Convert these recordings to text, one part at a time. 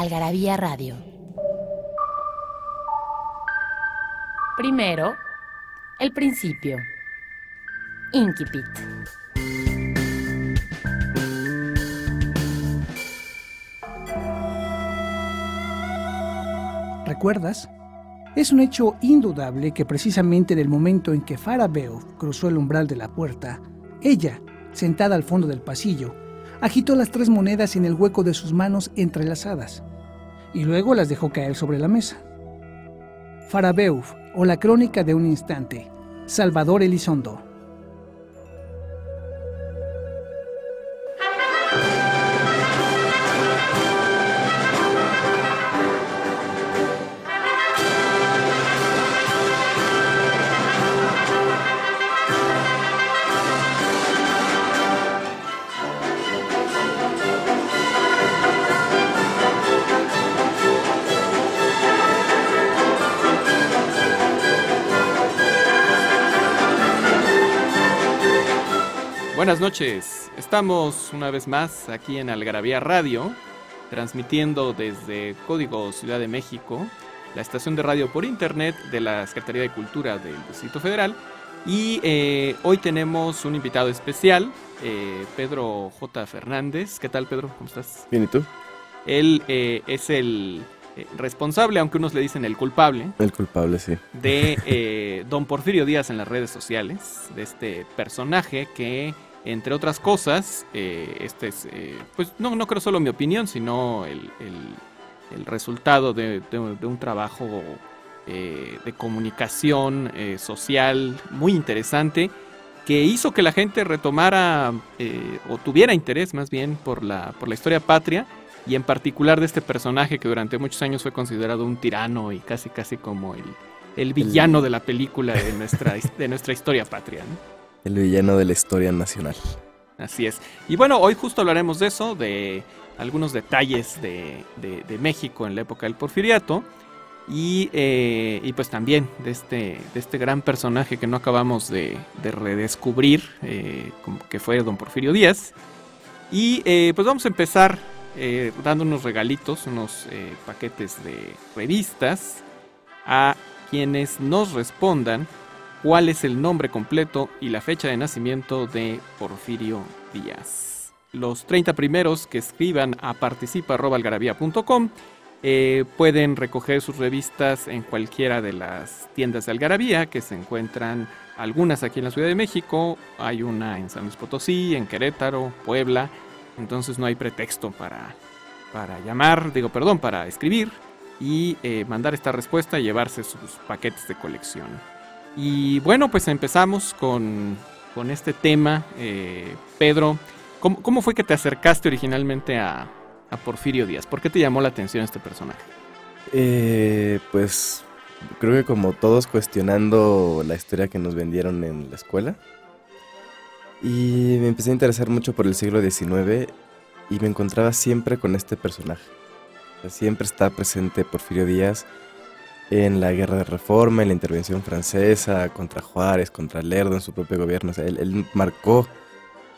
Algarabía Radio. Primero, el principio. Inquipit. ¿Recuerdas? Es un hecho indudable que precisamente en el momento en que Farah Beouf cruzó el umbral de la puerta, ella, sentada al fondo del pasillo, agitó las tres monedas en el hueco de sus manos entrelazadas y luego las dejó caer sobre la mesa. Farah Beouf, o la crónica de un instante, Salvador Elizondo. Buenas noches, estamos una vez más aquí en Algarabía Radio, transmitiendo desde Código Ciudad de México, la estación de radio por internet de la Secretaría de Cultura del Distrito Federal. Y eh, hoy tenemos un invitado especial, eh, Pedro J. Fernández. ¿Qué tal, Pedro? ¿Cómo estás? Bien, ¿y tú? Él eh, es el responsable, aunque unos le dicen el culpable. El culpable, sí. De Don Porfirio Díaz en las redes sociales, de este personaje que entre otras cosas, eh, este es, eh, pues no, no creo solo mi opinión, sino el, resultado de, un trabajo eh, de comunicación social muy interesante que hizo que la gente retomara o tuviera interés más bien por la, por la historia patria y en particular de este personaje que durante muchos años fue considerado un tirano y casi casi como el, el villano de la película de nuestra, de nuestra historia patria. El villano de la historia nacional. Así es. Y bueno, hoy justo hablaremos de eso, de algunos detalles de, México en la época del porfiriato. Y, eh, y, pues también de este, de este gran personaje que no acabamos de, redescubrir, eh, que fue don Porfirio Díaz. Y eh, pues vamos a empezar dando unos regalitos, unos paquetes de revistas a quienes nos respondan cuál es el nombre completo y la fecha de nacimiento de Porfirio Díaz. Los 30 primeros que escriban a participa.algarabía.com eh, pueden recoger sus revistas en cualquiera de las tiendas de Algarabía, que se encuentran algunas aquí en la Ciudad de México, hay una en San Luis Potosí, en Querétaro, Puebla, entonces no hay pretexto para, para llamar, digo perdón, para escribir y eh, mandar esta respuesta y llevarse sus paquetes de colección. Y bueno, pues empezamos con, este tema. Eh, Pedro, ¿cómo, fue que te acercaste originalmente a, Porfirio Díaz? ¿Por qué te llamó la atención este personaje? Eh, pues creo que como todos cuestionando la historia que nos vendieron en la escuela. Y me empecé a interesar mucho por el siglo XIX y me encontraba siempre con este personaje. siempre está presente Porfirio Díaz en la guerra de reforma, en la intervención francesa contra Juárez, contra Lerdo en su propio gobierno. O sea, él, marcó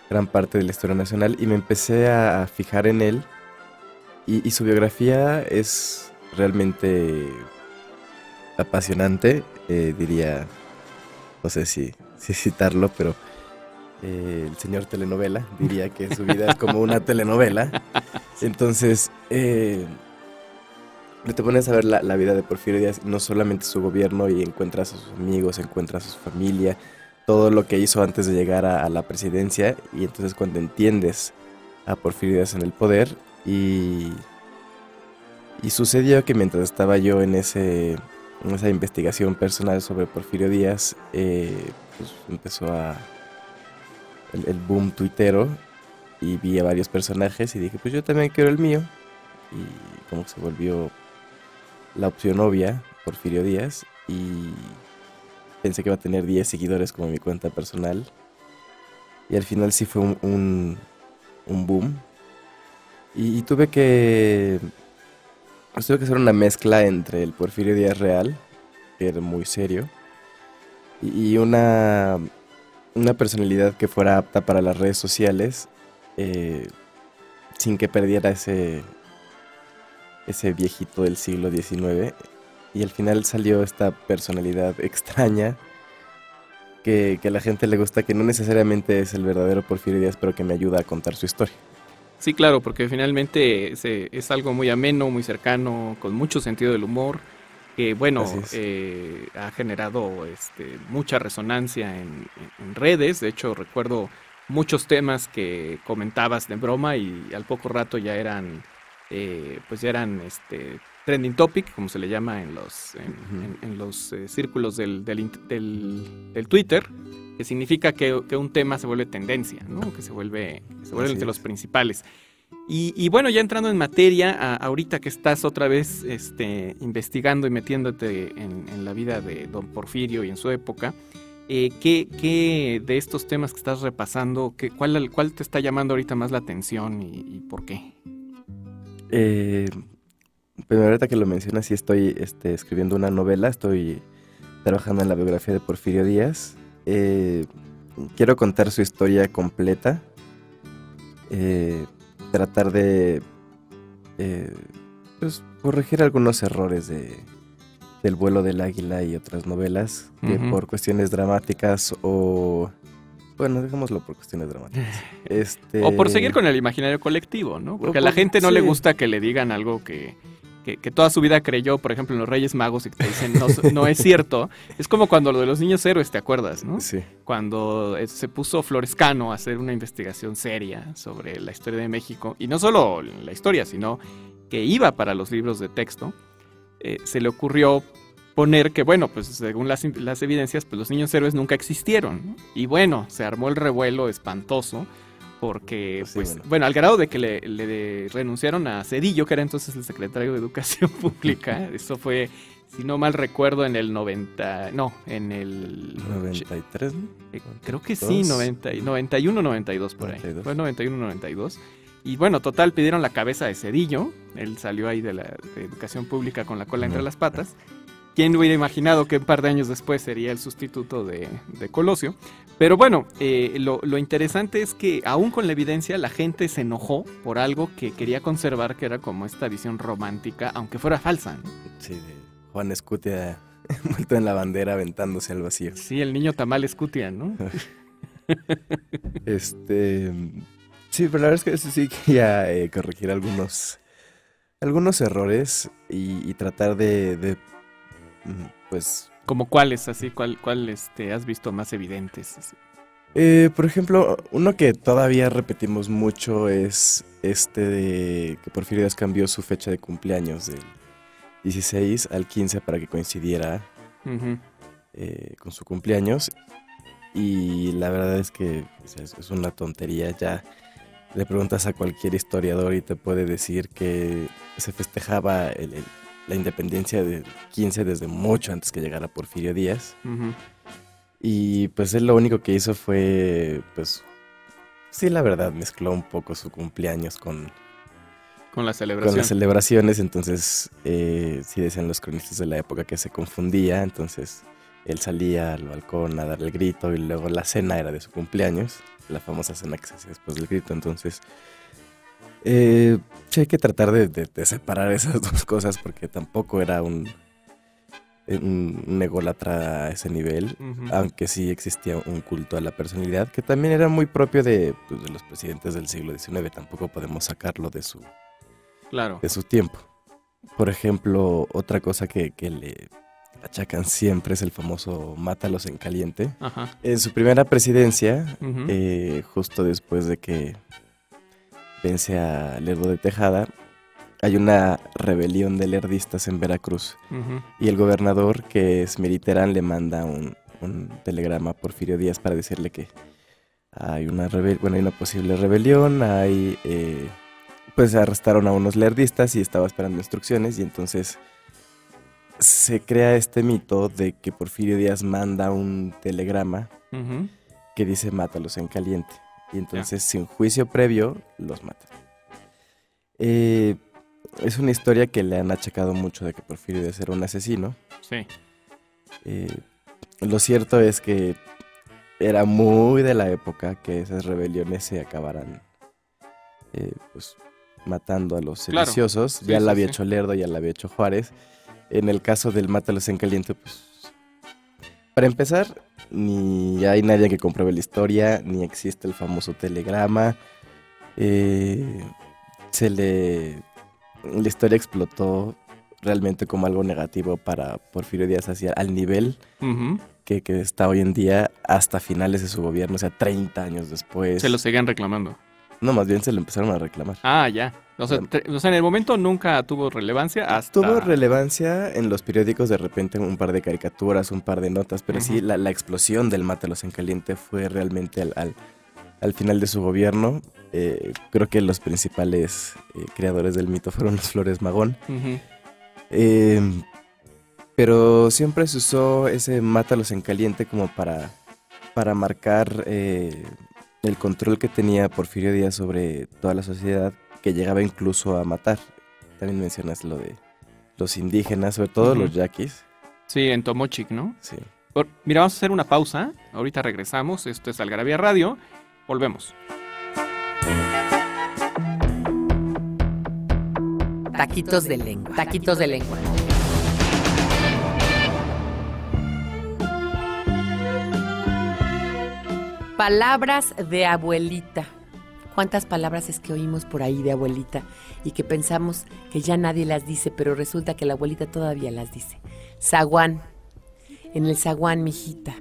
gran parte de la historia nacional y me empecé a, fijar en él. Y, su biografía es realmente apasionante, eh, diría, no sé si, si citarlo, pero eh, el señor telenovela diría que su vida es como una telenovela. Entonces, eh, te pones a ver la, vida de Porfirio Díaz, no solamente su gobierno y encuentras a sus amigos, encuentras a su familia, todo lo que hizo antes de llegar a, la presidencia y entonces cuando entiendes a Porfirio Díaz en el poder y, y sucedió que mientras estaba yo en, ese, en esa investigación personal sobre Porfirio Díaz, eh, pues empezó a el, el boom tuitero y vi a varios personajes y dije pues yo también quiero el mío y como que se volvió la opción obvia, Porfirio Díaz, y pensé que iba a tener 10 seguidores como mi cuenta personal. Y al final sí fue un, un, boom. Y, tuve que... Pues tuve que hacer una mezcla entre el Porfirio Díaz real, que era muy serio, y una, una personalidad que fuera apta para las redes sociales, eh, sin que perdiera ese, ese viejito del siglo XIX. Y al final salió esta personalidad extraña que, a la gente le gusta, que no necesariamente es el verdadero Porfirio Díaz, pero que me ayuda a contar su historia. Sí, claro, porque finalmente es algo muy ameno, muy cercano, con mucho sentido del humor, que bueno, eh, ha generado este, mucha resonancia en, redes. De hecho, recuerdo muchos temas que comentabas de broma y al poco rato ya eran, eh, pues ya eran este, trending topic, como se le llama en los, en, los eh, círculos del, del, del, Twitter, que significa que, un tema se vuelve tendencia, ¿no? que se vuelve, se vuelve entre los principales. Y, bueno, ya entrando en materia, ahorita que estás otra vez este, investigando y metiéndote en, la vida de don Porfirio y en su época, eh, ¿qué, de estos temas que estás repasando, qué, cuál, cuál te está llamando ahorita más la atención y, por qué? Eh, pues ahorita que lo mencionas, sí estoy este, escribiendo una novela, estoy trabajando en la biografía de Porfirio Díaz. Eh, quiero contar su historia completa. Eh, tratar de eh, pues, corregir algunos errores de, del vuelo del águila y otras novelas que por cuestiones dramáticas o bueno, dejémoslo por cuestiones dramáticas. Este... O por seguir con el imaginario colectivo, ¿no? Porque a la gente no le gusta que le digan algo que, que, toda su vida creyó, por ejemplo, en los Reyes Magos y que te dicen no, no es cierto. Es como cuando lo de los niños héroes, ¿te acuerdas, no? Sí. Cuando eh, se puso Florescano a hacer una investigación seria sobre la historia de México, y no solo la historia, sino que iba para los libros de texto, eh, se le ocurrió poner que, bueno, pues según las, las evidencias, pues los niños héroes nunca existieron. Y bueno, se armó el revuelo espantoso porque, pues, bueno. al grado de que le, renunciaron a Cedillo, que era entonces el secretario de Educación Pública. Eso fue, si no mal recuerdo, en el 90, no, en el... 93, eh, creo que sí, 90, 91, 92 por ahí. Fue 91, 92. Y bueno, total, pidieron la cabeza de Cedillo. Él salió ahí de la Educación Pública con la cola entre las patas. ¿Quién hubiera imaginado que un par de años después sería el sustituto de, Colosio? Pero bueno, eh, lo, interesante es que aún con la evidencia la gente se enojó por algo que quería conservar, que era como esta visión romántica, aunque fuera falsa. Sí, de Juan Escutia envuelto en la bandera aventándose al vacío. Sí, el niño tamal Escutia, ¿no? este... Sí, pero la verdad es que sí quería eh, corregir algunos, algunos errores y, tratar de pues... ¿Como cuáles, así? ¿Cuál, cuál este, has visto más evidentes? Eh, por ejemplo, uno que todavía repetimos mucho es este de que Porfirio Díaz cambió su fecha de cumpleaños del 16 al 15 para que coincidiera eh, con su cumpleaños. Y la verdad es que es, una tontería. Ya le preguntas a cualquier historiador y te puede decir que se festejaba el la independencia de 15 desde mucho antes que llegara Porfirio Díaz. Y pues él lo único que hizo fue, pues, sí, la verdad, mezcló un poco su cumpleaños con... Con las celebraciones. Con las celebraciones, entonces, eh, sí decían los cronistas de la época que se confundía, entonces él salía al balcón a dar el grito y luego la cena era de su cumpleaños, la famosa cena que se hacía después del grito, entonces eh, sí, hay que tratar de, separar esas dos cosas porque tampoco era un, un, ególatra a ese nivel, aunque sí existía un culto a la personalidad que también era muy propio de, pues, de los presidentes del siglo XIX. Tampoco podemos sacarlo de su, claro. de su tiempo. Por ejemplo, otra cosa que, le achacan siempre es el famoso mátalos en caliente. En su primera presidencia, eh, justo después de que vence a Lerdo de Tejada, hay una rebelión de lerdistas en Veracruz. Y el gobernador, que es Meriterán, le manda un, telegrama a Porfirio Díaz para decirle que hay una, bueno, hay una posible rebelión, hay, eh, pues arrestaron a unos lerdistas y estaba esperando instrucciones y entonces se crea este mito de que Porfirio Díaz manda un telegrama que dice mátalos en caliente. Y entonces, sin juicio previo, los mata. Eh, es una historia que le han achacado mucho de que Porfirio Díaz era un asesino. Sí. Eh, lo cierto es que era muy de la época que esas rebeliones se acabaran eh, pues, matando a los Claro. sediciosos. Sí, ya sí, la había sí. hecho Lerdo, ya la había hecho Juárez. En el caso del Mátalos en Caliente, pues. Para empezar, ni hay nadie que compruebe la historia, ni existe el famoso telegrama. Eh, se le. La historia explotó realmente como algo negativo para Porfirio Díaz hacia al nivel que, que está hoy en día hasta finales de su gobierno, o sea, 30 años después. Se lo seguían reclamando. No, más bien se lo empezaron a reclamar. Ah, ya. O sea, tre- o sea, en el momento nunca tuvo relevancia hasta... Tuvo relevancia en los periódicos de repente un par de caricaturas, un par de notas, pero sí la, la explosión del Mátalos en Caliente fue realmente al, al- al final de su gobierno. Eh, creo que los principales eh, creadores del mito fueron los Flores Magón. Eh, pero siempre se usó ese Mátalos en Caliente como para, para marcar eh, el control que tenía Porfirio Díaz sobre toda la sociedad, que llegaba incluso a matar. También mencionas lo de los indígenas, sobre todo los yaquis. Sí, en Tomochic, ¿no? Sí. Por- Mira, vamos a hacer una pausa. Ahorita regresamos. Esto es Algarabía Radio. Volvemos. Taquitos de lengua. Taquitos de lengua. Palabras de abuelita. ¿Cuántas palabras es que oímos por ahí de abuelita y que pensamos que ya nadie las dice, pero resulta que la abuelita todavía las dice? Zaguán. En el zaguán, mijita.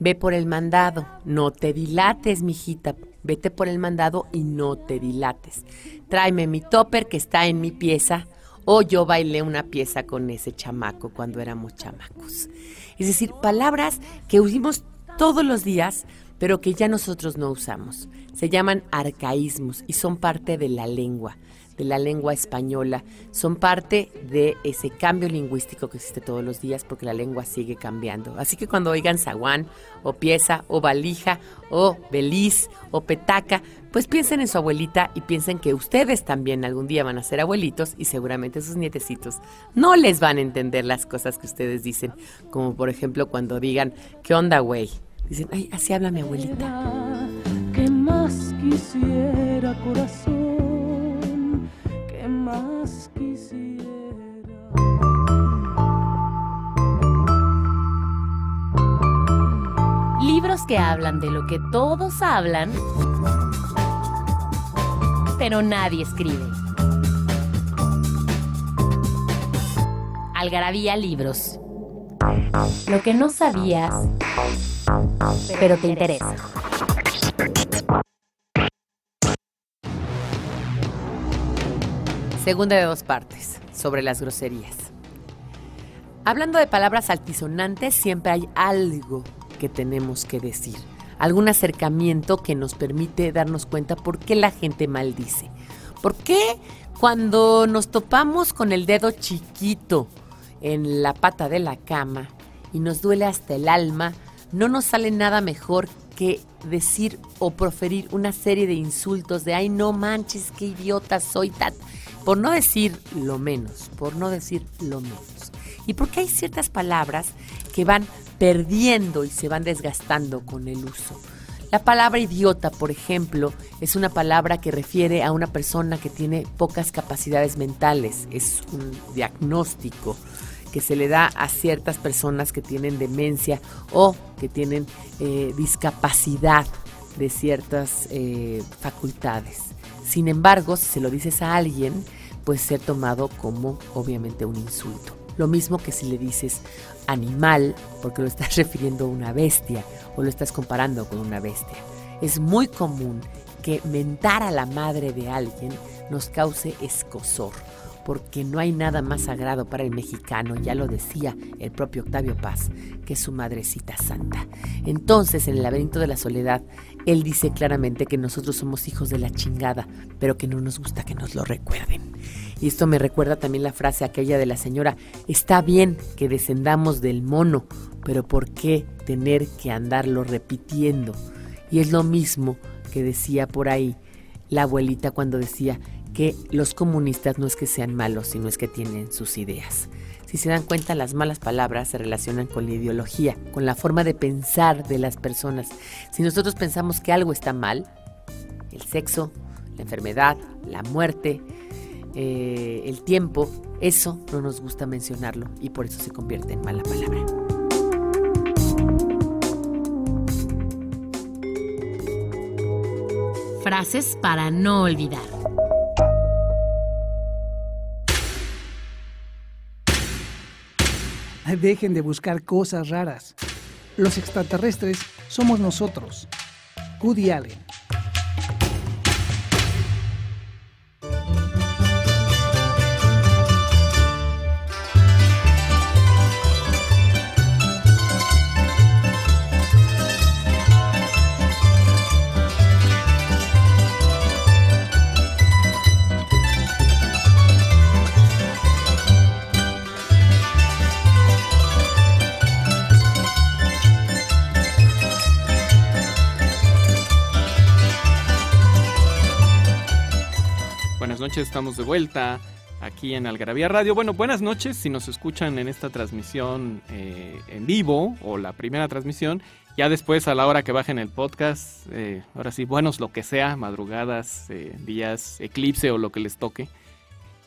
Ve por el mandado. No te dilates, mijita. Vete por el mandado y no te dilates. Tráeme mi topper que está en mi pieza. O yo bailé una pieza con ese chamaco cuando éramos chamacos. Es decir, palabras que oímos todos los días, pero que ya nosotros no usamos. Se llaman arcaísmos y son parte de la lengua, de la lengua española. Son parte de ese cambio lingüístico que existe todos los días porque la lengua sigue cambiando. Así que cuando oigan zaguán, o pieza, o valija, o beliz, o petaca, pues piensen en su abuelita y piensen que ustedes también algún día van a ser abuelitos y seguramente sus nietecitos no les van a entender las cosas que ustedes dicen. Como por ejemplo cuando digan, ¿qué onda, güey? Dicen, ay, así habla mi abuelita. ¿Qué más quisiera, corazón? ¿Qué más quisiera? Libros que hablan de lo que todos hablan, pero nadie escribe. Algarabía Libros. Lo que no sabías, pero te interesa. Segunda de dos partes, sobre las groserías. Hablando de palabras altisonantes, siempre hay algo que tenemos que decir. Algún acercamiento que nos permite darnos cuenta por qué la gente maldice. ¿Por qué cuando nos topamos con el dedo chiquito en la pata de la cama y nos duele hasta el alma, no nos sale nada mejor que decir o proferir una serie de insultos de ay no manches, qué idiota soy, tat", por no decir lo menos, por no decir lo menos. Y porque hay ciertas palabras que van perdiendo y se van desgastando con el uso. La palabra idiota, por ejemplo, es una palabra que refiere a una persona que tiene pocas capacidades mentales. Es un diagnóstico que se le da a ciertas personas que tienen demencia o que tienen eh, discapacidad de ciertas eh, facultades. Sin embargo, si se lo dices a alguien, puede ser tomado como obviamente un insulto. Lo mismo que si le dices animal, porque lo estás refiriendo a una bestia o lo estás comparando con una bestia. Es muy común que mentar a la madre de alguien nos cause escosor, porque no hay nada más sagrado para el mexicano, ya lo decía el propio Octavio Paz, que su madrecita santa. Entonces, en el laberinto de la soledad, él dice claramente que nosotros somos hijos de la chingada, pero que no nos gusta que nos lo recuerden. Y esto me recuerda también la frase aquella de la señora, está bien que descendamos del mono, pero ¿por qué tener que andarlo repitiendo? Y es lo mismo que decía por ahí la abuelita cuando decía que los comunistas no es que sean malos, sino es que tienen sus ideas. Si se dan cuenta, las malas palabras se relacionan con la ideología, con la forma de pensar de las personas. Si nosotros pensamos que algo está mal, el sexo, la enfermedad, la muerte, eh, el tiempo, eso no nos gusta mencionarlo y por eso se convierte en mala palabra. Frases para no olvidar. Dejen de buscar cosas raras. Los extraterrestres somos nosotros. Woody Allen. Estamos de vuelta aquí en Algarabía Radio. Bueno, buenas noches si nos escuchan en esta transmisión eh, en vivo o la primera transmisión. Ya después, a la hora que bajen el podcast, eh, ahora sí, buenos lo que sea, madrugadas, eh, días, eclipse o lo que les toque.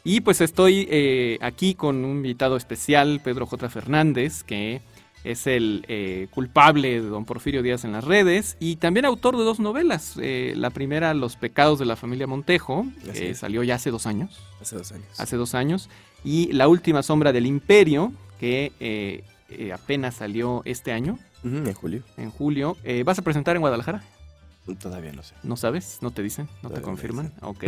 Y pues estoy aquí con un invitado especial, Pedro J. Fernández, que es el eh, culpable de don Porfirio Díaz en las redes y también autor de dos novelas. Eh, la primera, Los pecados de la familia Montejo, que salió ya hace dos años. Hace dos años. Hace dos años. Y La última sombra del imperio, que eh, eh, apenas salió este año, en julio. en julio. ¿Vas a presentar en Guadalajara? Todavía no sé. ¿No sabes? ¿No te dicen? ¿No te no confirman? Ok.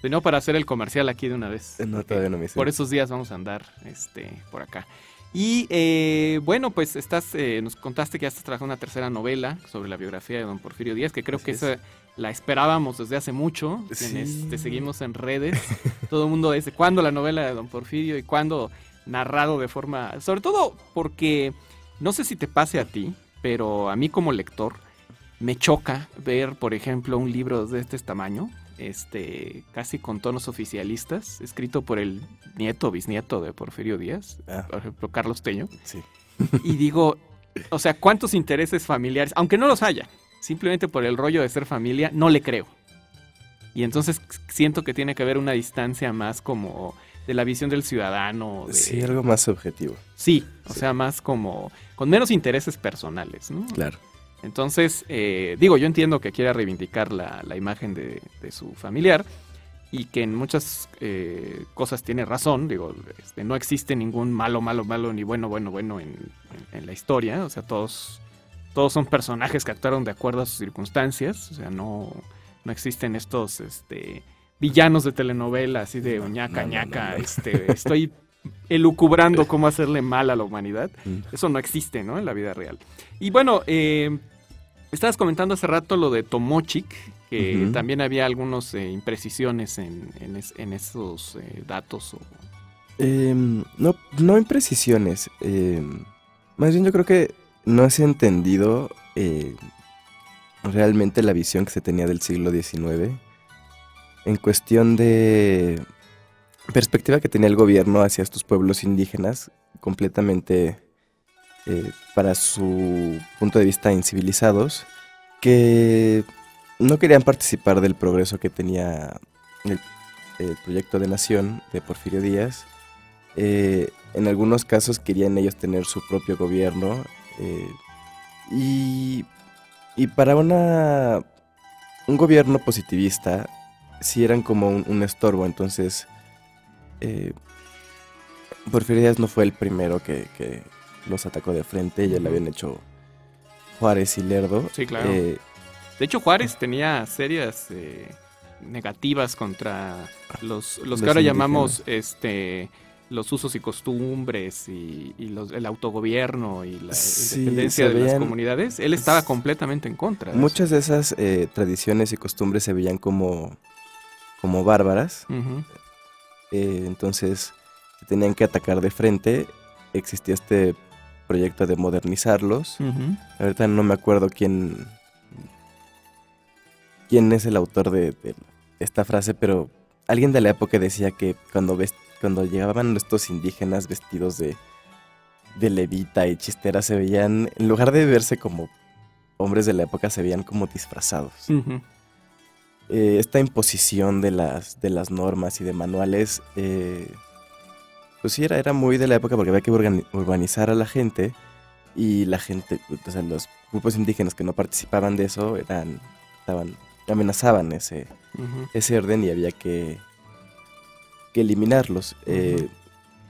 Si no, para hacer el comercial aquí de una vez. No, todavía no me dicen. Por esos días vamos a andar este, por acá. Y eh, bueno, pues estás, eh, nos contaste que ya estás trabajando una tercera novela sobre la biografía de don Porfirio Díaz, que creo Así que es. esa la esperábamos desde hace mucho. Quienes Sí. te seguimos en redes. Todo el mundo desde cuándo la novela de don Porfirio y cuándo narrado de forma... Sobre todo porque, no sé si te pase a ti, pero a mí como lector me choca ver, por ejemplo, un libro de este tamaño, este, casi con tonos oficialistas, escrito por el nieto o bisnieto de Porfirio Díaz, Ah, por ejemplo, Carlos Teño, sí. y digo, o sea, ¿cuántos intereses familiares, aunque no los haya, simplemente por el rollo de ser familia, no le creo? Y entonces siento que tiene que haber una distancia más como de la visión del ciudadano. de- Sí, algo más objetivo. Sí, o Sí. sea, más como con menos intereses personales, ¿no? Claro. Entonces, eh, digo, yo entiendo que quiera reivindicar la, la imagen de, de su familiar y que en muchas eh, cosas tiene razón. Digo, este, no existe ningún malo, malo, malo, ni bueno, bueno, bueno en, en- en la historia. O sea, todos, todos son personajes que actuaron de acuerdo a sus circunstancias. O sea, no, no existen estos este, villanos de telenovela así de ñaca, no, ñaca. no, no. Este, estoy elucubrando cómo hacerle mal a la humanidad. Mm. Eso no existe, ¿no? En la vida real. Y bueno, eh, estabas comentando hace rato lo de Tomochic, que también había algunas imprecisiones en, en es- en esos eh, datos. o- Em, no, no imprecisiones. em, más bien yo creo que no se ha entendido eh, realmente la visión que se tenía del siglo XIX en cuestión de perspectiva que tenía el gobierno hacia estos pueblos indígenas completamente eh, para su punto de vista incivilizados que no querían participar del progreso que tenía el, proyecto de nación de Porfirio Díaz. Eh, en algunos casos querían ellos tener su propio gobierno eh, y, y para una un gobierno positivista sí eran como un, un estorbo. Entonces Porfirio Díaz no fue el primero que los atacó de frente ya lo habían hecho Juárez y Lerdo Sí, claro. Eh, De hecho, Juárez tenía serias eh, negativas contra los, los, Los que ahora indígenas. llamamos este los usos y costumbres y, y los- el autogobierno y la Sí, independencia de las comunidades, él estaba completamente en contra. de Muchas de esas eh, tradiciones y costumbres se veían como, como bárbaras, entonces se tenían que atacar de frente. Existía este proyecto de modernizarlos. Ahorita no me acuerdo quién, quién es el autor de, de esta frase, pero alguien de la época decía que cuando, ves- cuando llegaban estos indígenas vestidos de, de levita y chistera, se veían, en lugar de verse como hombres de la época, se veían como disfrazados. Eh, esta imposición de las, de las normas y de manuales, eh, pues sí, era, era muy de la época porque había que urbanizar a la gente y la gente, o sea, los grupos indígenas que no participaban de eso eran, estaban, amenazaban ese, ese orden y había que, que eliminarlos. Eh,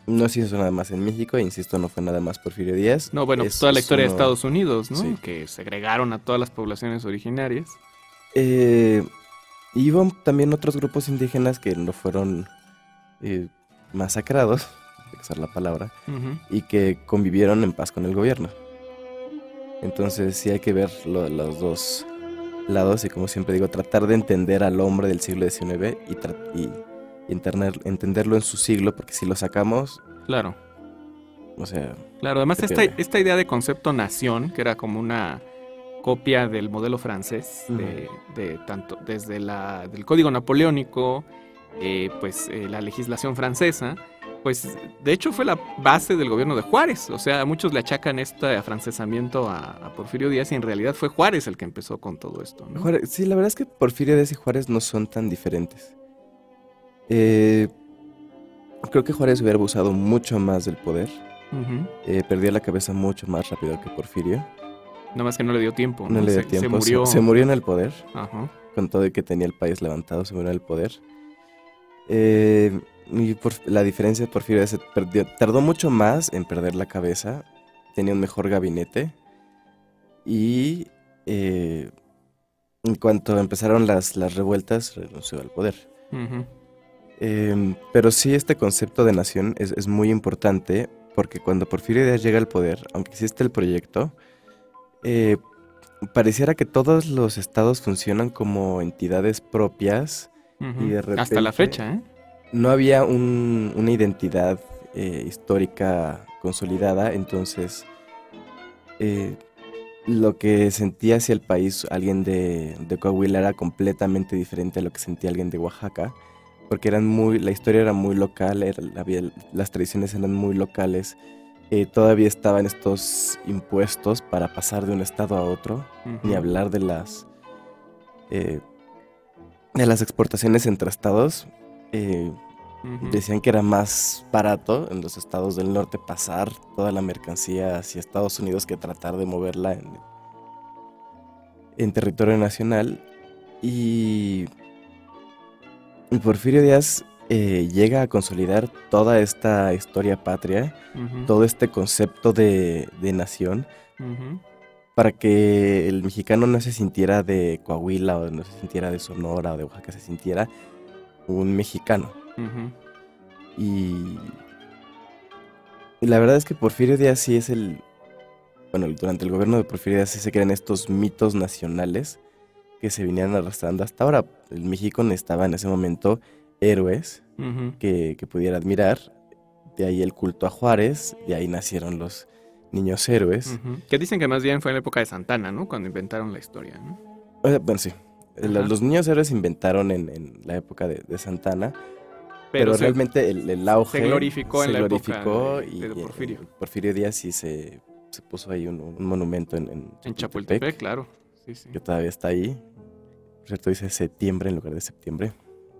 no se hizo nada más en México, e insisto, no fue nada más Porfirio Díaz. No, bueno, pues Es- toda la historia de Estados Unidos, ¿no? Sí. Que segregaron a todas las poblaciones originarias. Eh, y hubo también otros grupos indígenas que no fueron eh, masacrados, usar la palabra, y que convivieron en paz con el gobierno. Entonces sí hay que ver lo- los dos lados y como siempre digo, tratar de entender al hombre del siglo XIX y, y- y interner- entenderlo en su siglo, porque si lo sacamos, Claro. o sea, Claro, además esta, esta idea de concepto nación, que era como una copia del modelo francés, de, de tanto desde la, del código napoleónico, eh, pues eh, la legislación francesa, pues de hecho fue la base del gobierno de Juárez. O sea, muchos le achacan este afrancesamiento a, a Porfirio Díaz y en realidad fue Juárez el que empezó con todo esto. ¿no? Juárez- sí, la verdad es que Porfirio Díaz y Juárez no son tan diferentes. Eh, creo que Juárez hubiera abusado mucho más del poder. Ujú. eh, perdió la cabeza mucho más rápido que Porfirio. Nada más que no le dio tiempo. No le dio Se- tiempo. Se murió. se murió en el poder. Ajá. Con todo y que tenía el país levantado, se murió en el poder. Eh, y por, la diferencia de Porfirio se perdió, tardó mucho más en perder la cabeza. Tenía un mejor gabinete. Y eh, en cuanto empezaron las, las revueltas, renunció al poder. Eh, pero sí, este concepto de nación es, es muy importante porque cuando Porfirio Díaz llega al poder, aunque existe el proyecto, eh, pareciera que todos los estados funcionan como entidades propias. Y de Hasta la fecha, ¿eh? No había un- una identidad eh, histórica consolidada, entonces eh, lo que sentía hacia el país alguien de, de Coahuila era completamente diferente a lo que sentía alguien de Oaxaca, porque eran muy, la historia era muy local, era- había- las tradiciones eran muy locales, eh, todavía estaban estos impuestos para pasar de un estado a otro, ni hablar de las eh, de las exportaciones entre estados. Eh. Decían que era más barato en los estados del norte pasar toda la mercancía hacia Estados Unidos que tratar de moverla en, en territorio nacional. Y, Porfirio Díaz eh, llega a consolidar toda esta historia patria, todo este concepto de, de nación, para que el mexicano no se sintiera de Coahuila o no se sintiera de Sonora o de Oaxaca, se sintiera un mexicano. Y, y la verdad es que Porfirio Díaz sí es el... Bueno, durante el gobierno de Porfirio Díaz sí se crean estos mitos nacionales que se vinieron arrastrando hasta ahora. El México necesitaba en ese momento héroes que, que pudiera admirar. De ahí el culto a Juárez, de ahí nacieron los niños héroes. Que dicen que más bien fue en la época de Santana, ¿no? Cuando inventaron la historia, ¿no? O sea, bueno, sí. Los, Ajá. los niños héroes se inventaron en, en la época de, de Santana, pero, se- realmente el, el auge se glorificó en la época de- y, de y- Porfirio. Díaz sí se, se puso ahí un, un monumento en, en En Chapultepec, claro. Sí, sí. que todavía está ahí. Por cierto, dice septiembre en lugar de septiembre.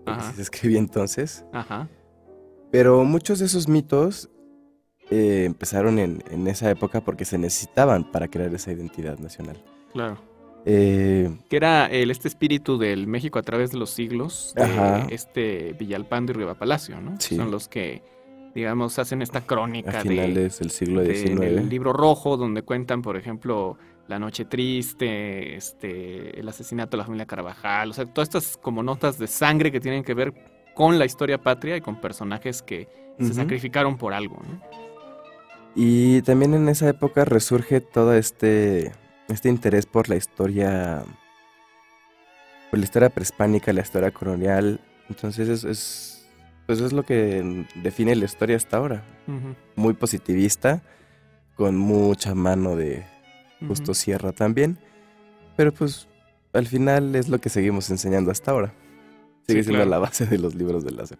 Ajá. se escribía entonces. Ajá. Pero muchos de esos mitos eh, empezaron en, en esa época porque se necesitaban para crear esa identidad nacional. Claro. Eh, Que era el, este espíritu del México a través de los siglos, de Ajá. este Villalpando y Riva Palacio, ¿no? Sí. Son los que digamos, hacen esta crónica A de, finales del siglo de- XIX. en el libro rojo, donde cuentan, por ejemplo, La Noche Triste, este, el asesinato de la familia Carvajal, o sea, todas estas como notas de sangre que tienen que ver con la historia patria y con personajes que se sacrificaron por algo, ¿no? Y también en esa época resurge todo este, este interés por la historia, por la historia prehispánica, la historia colonial. Entonces es, es, pues es lo que define la historia hasta ahora. Muy positivista, con mucha mano de justo ujú. sierra también. Pero pues al final es lo que seguimos enseñando hasta ahora. Sigue Sí, siendo claro. la base de los libros de la SEP.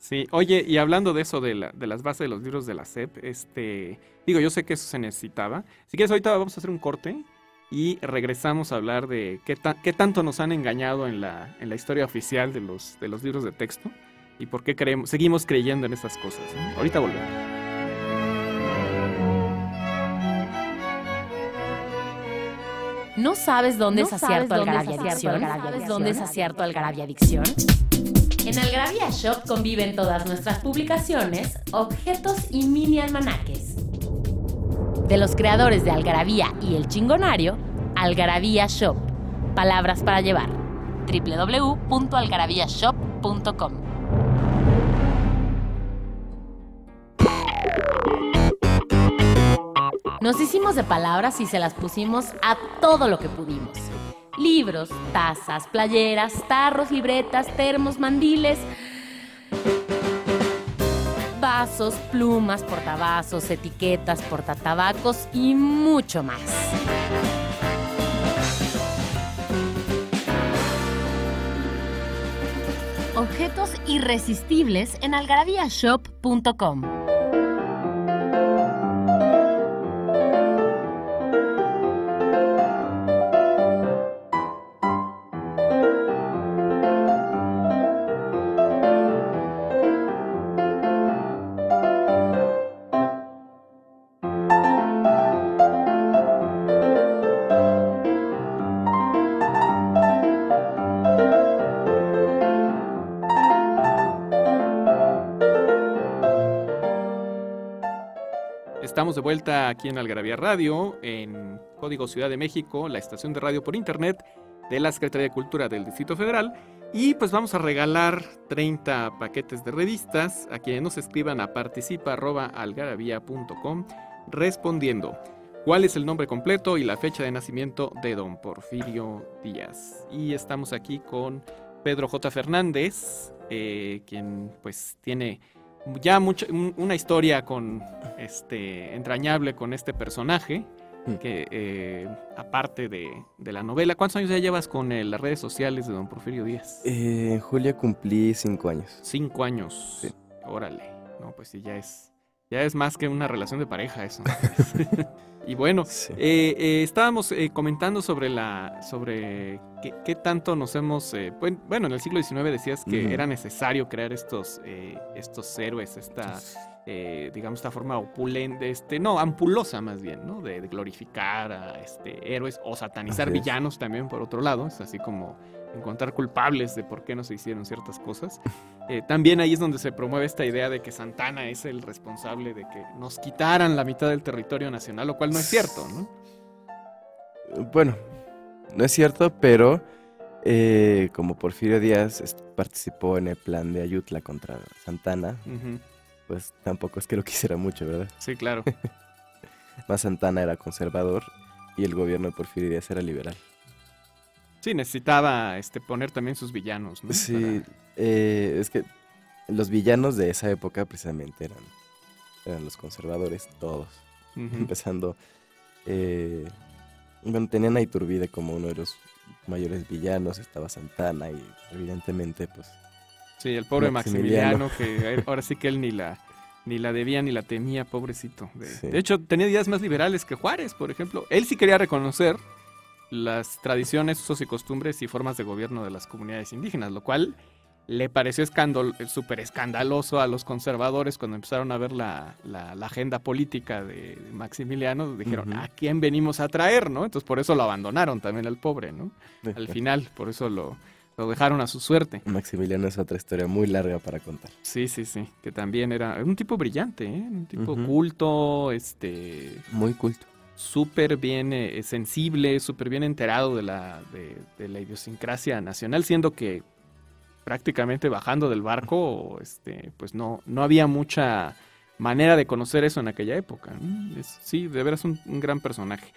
Sí, oye, y hablando de eso, de, la- de las bases de los libros de la SEP, este, digo, yo sé que eso se necesitaba. Si quieres, ahorita vamos a hacer un corte y regresamos a hablar de qué, ta- qué tanto nos han engañado en la, en la historia oficial de los, de los libros de texto y por qué creemos, seguimos creyendo en esas cosas. ¿no? Ahorita volvemos. ¿No sabes dónde ¿No es acierto Algarabia Adicción? ¿Sabes dónde es acierto Algarabia Adicción? En Algarabia Shop conviven todas nuestras publicaciones, objetos y mini almanaques. De los creadores de Algarabía y El Chingonario, Algarabía Shop. Palabras para llevar. www.algarabíashop.com Nos hicimos de palabras y se las pusimos a todo lo que pudimos. Libros, tazas, playeras, tarros, libretas, termos, mandiles, vasos, plumas, portavasos, etiquetas, portatabacos y mucho más. Objetos irresistibles en algarabíashop.com. De vuelta aquí en Algarabía Radio, en Código Ciudad de México, la estación de radio por internet de la Secretaría de Cultura del Distrito Federal. Y pues vamos a regalar 30 paquetes de revistas a quienes nos escriban a participa.algarabía.com respondiendo cuál es el nombre completo y la fecha de nacimiento de don Porfirio Díaz. Y estamos aquí con Pedro J. Fernández, eh, quien pues tiene ya mucha, un- una historia con este entrañable con este personaje Mm. que eh, aparte de, de la novela ¿cuántos años ya llevas con eh, las redes sociales de don Porfirio Díaz? Eh, en julio cumplí cinco años. cinco años Sí. órale no pues sí ya es ya es más que una relación de pareja eso y bueno Sí. eh, eh, estábamos eh, comentando sobre la sobre qué, qué tanto nos hemos eh, buen- bueno en el siglo XIX decías que era necesario crear estos eh, estos héroes esta eh, digamos esta forma opulenta este no ampulosa más bien no de, de glorificar a este héroes o satanizar Así es. villanos también por otro lado es así como encontrar culpables de por qué no se hicieron ciertas cosas Eh, también ahí es donde se promueve esta idea de que Santana es el responsable de que nos quitaran la mitad del territorio nacional, lo cual no es cierto, ¿no? Bueno, no es cierto, pero eh, como Porfirio Díaz participó en el plan de Ayutla contra Santana, pues tampoco es que lo quisiera mucho, ¿verdad? Sí, claro. Más Santana era conservador y el gobierno de Porfirio Díaz era liberal. Sí, necesitaba este, poner también sus villanos, ¿no? Sí, eh, es que los villanos de esa época precisamente eran, eran los conservadores, todos. Para- Ujú. Empezando, eh, bueno, tenían a Iturbide como uno de los mayores villanos, estaba Santana y evidentemente pues Sí, el pobre Maximiliano, Maximiliano. que ahora sí que él ni la, ni la debía ni la temía, pobrecito. De, Sí. de hecho, tenía ideas más liberales que Juárez, por ejemplo. Él sí quería reconocer las tradiciones, usos y costumbres y formas de gobierno de las comunidades indígenas, lo cual le pareció súper escandaloso a los conservadores cuando empezaron a ver la, la- la agenda política de Maximiliano. Dijeron. ¿a quién venimos a traer? ¿no? Entonces por eso lo abandonaron también al pobre, ¿no? al final, por eso lo, lo dejaron a su suerte. Maximiliano es otra historia muy larga para contar. Sí, sí, sí, que también era un tipo brillante, ¿eh? un tipo culto, este, Muy culto. Súper bien eh, sensible, súper bien enterado de la, de, de la idiosincrasia nacional, siendo que prácticamente bajando del barco, este, pues no, no había mucha manera de conocer eso en aquella época. sí, de veras un, un gran personaje.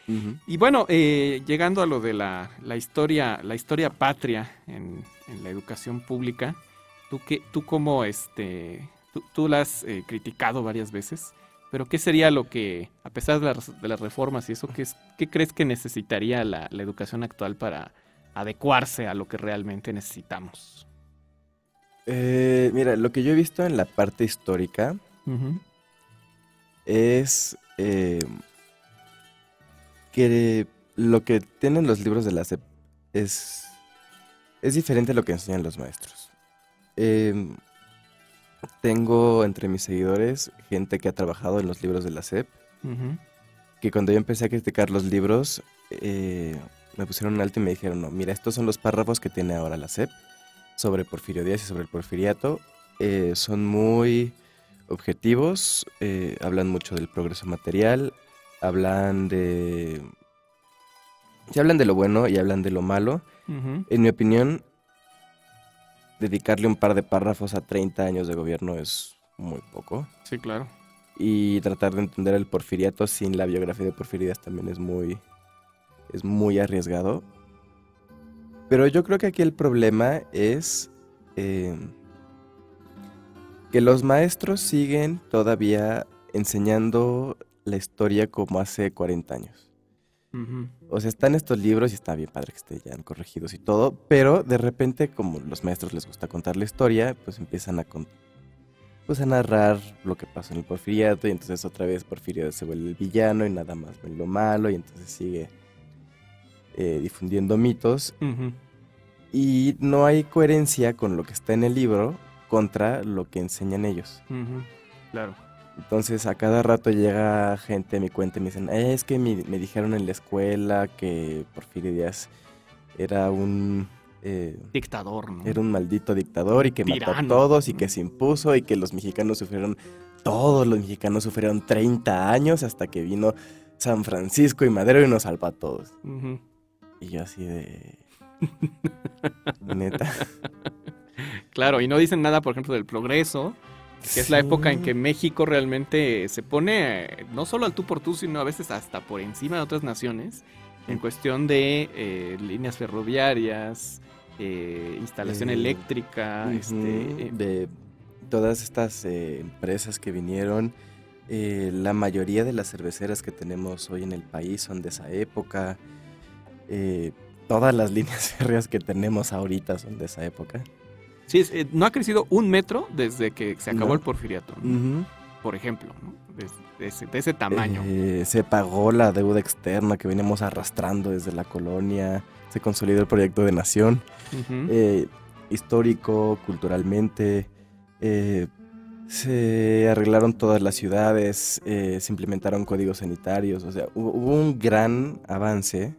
Y bueno, eh, llegando a lo de la, la historia, la historia patria en, en la educación pública, tú que, tú como este, tú, tú la has eh, criticado varias veces, pero ¿qué sería lo que, a pesar de las, de las reformas y eso, ¿qué, es- qué crees que necesitaría la, la educación actual para adecuarse a lo que realmente necesitamos? Eh, mira, lo que yo he visto en la parte histórica es eh, que lo que tienen los libros de la SEP es, es diferente a lo que enseñan los maestros. Em, tengo entre mis seguidores gente que ha trabajado en los libros de la SEP, que cuando yo empecé a criticar los libros, eh, me pusieron un alto y me dijeron, no, mira, estos son los párrafos que tiene ahora la SEP sobre Porfirio Díaz y sobre el porfiriato. Eh, son muy objetivos, eh, hablan mucho del progreso material, hablan de... Sí, hablan de lo bueno y hablan de lo malo. En mi opinión, dedicarle un par de párrafos a 30 años de gobierno es muy poco Sí, claro. y tratar de entender el porfiriato sin la biografía de Porfiridas también es muy es muy arriesgado. Pero yo creo que aquí el problema es eh, que los maestros siguen todavía enseñando la historia como hace 40 años. O sea, están estos libros y está bien padre que estén ya corregidos y todo, pero de repente, como los maestros les gusta contar la historia, pues empiezan a con- pues a narrar lo que pasó en el porfiriato y entonces otra vez Porfirio se vuelve el villano y nada más ven lo malo y entonces sigue eh, difundiendo mitos y no hay coherencia con lo que está en el libro contra lo que enseñan ellos. Claro. Entonces a cada rato llega gente a mi cuenta y me dicen, "Eh, es que mi- me dijeron en la escuela que Porfirio Díaz era un... eh, Dictador, ¿no? era un maldito dictador y que mató a todos y que se impuso y que los mexicanos sufrieron, todos los mexicanos sufrieron 30 años hasta que vino San Francisco y Madero y nos salvó a todos. Y yo así de... Neta. Claro, y no dicen nada, por ejemplo, del progreso, que es la época en que México realmente se pone eh, no solo al tú por tú, sino a veces hasta por encima de otras naciones, en cuestión de eh, líneas ferroviarias, eh, instalación Eh, eléctrica, este, de todas estas empresas que vinieron. eh, la mayoría de las cerveceras que tenemos hoy en el país son de esa época. todas las líneas férreas que tenemos ahorita son de esa época. Sí, es- eh, no ha crecido un metro desde que se acabó No. el porfiriato, ¿no? por ejemplo, ¿no? de, de ese, de ese tamaño. Eh, se pagó la deuda externa que veníamos arrastrando desde la colonia. Se consolidó el proyecto de nación. Eh, histórico, culturalmente. se arreglaron todas las ciudades, se implementaron códigos sanitarios, o sea, hubo, hubo un gran avance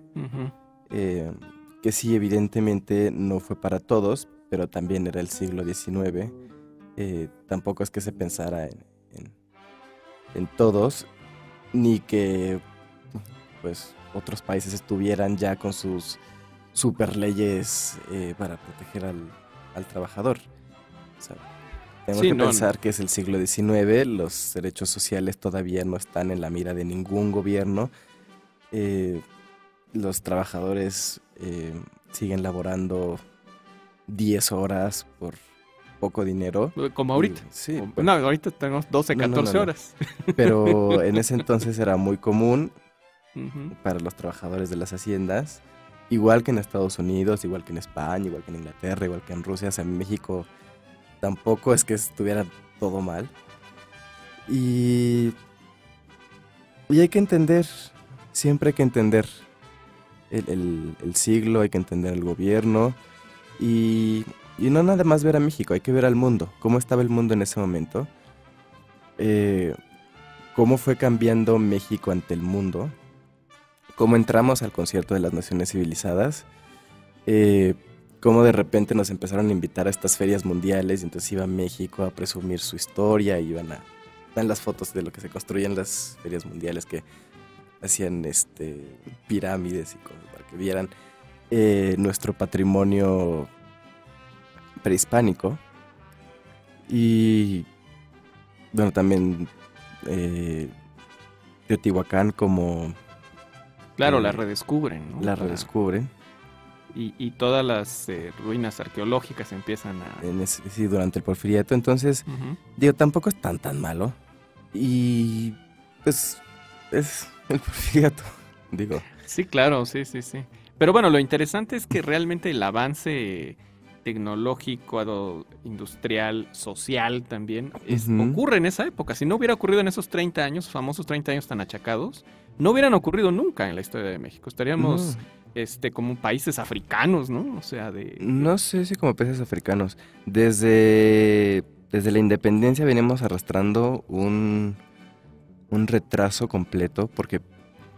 que sí, evidentemente no fue para todos, pero también era el siglo XIX. eh, tampoco es que se pensara en, en- en todos, ni que pues otros países estuvieran ya con sus super leyes eh, para proteger al, al trabajador. O sea, tenemos Sí, que no, pensar que es el siglo XIX, los derechos sociales todavía no están en la mira de ningún gobierno. eh, los trabajadores eh, siguen laborando 10 horas por poco dinero. Como ahorita. Y- Sí, Como- pero- no, ahorita tenemos 12, No, no, no, 14 no. horas. pero en ese entonces era muy común para los trabajadores de las haciendas, igual que en Estados Unidos, igual que en España, igual que en Inglaterra, igual que en Rusia, o sea, en México tampoco es que estuviera todo mal. Y, y hay que entender, siempre hay que entender el, el- el siglo, hay que entender el gobierno y, y no nada más ver a México, hay que ver al mundo, cómo estaba el mundo en ese momento, eh, cómo fue cambiando México ante el mundo cómo entramos al concierto de las naciones civilizadas, eh, cómo de repente nos empezaron a invitar a estas ferias mundiales y entonces iba a México a presumir su historia, iban a dan las fotos de lo que se construía en las ferias mundiales que hacían este pirámides y cosas para que vieran eh, nuestro patrimonio prehispánico y bueno también eh, Teotihuacán como Claro, Eh, la redescubren. ¿no? la redescubren Y, y todas las eh, ruinas arqueológicas empiezan a... en ese- sí, durante el porfiriato entonces. Digo, tampoco es tan tan malo. Y pues es el porfiriato, digo. Sí, claro, sí, sí, sí. Pero bueno, lo interesante es que realmente el avance tecnológico, industrial, social también, es- ocurre en esa época. Si no hubiera ocurrido en esos 30 años, famosos 30 años tan achacados, no hubieran ocurrido nunca en la historia de México. Estaríamos este, como países africanos, ¿no? O sea, de... No sé si como países africanos. Desde, desde la independencia venimos arrastrando un, un retraso completo porque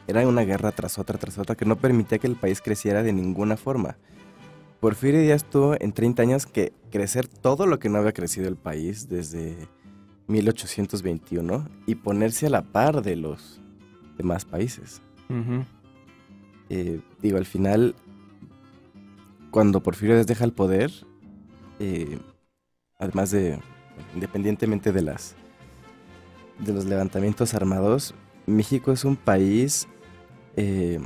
era una guerra tras otra, tras otra, que no permitía que el país creciera de ninguna forma. Porfirio Díaz tuvo en 30 años que crecer todo lo que no había crecido el país desde 1821 y ponerse a la par de los demás países. Eh, digo, al final, cuando Porfirio Díaz deja el poder, eh, además de, independientemente de las de los levantamientos armados, México es un país eh,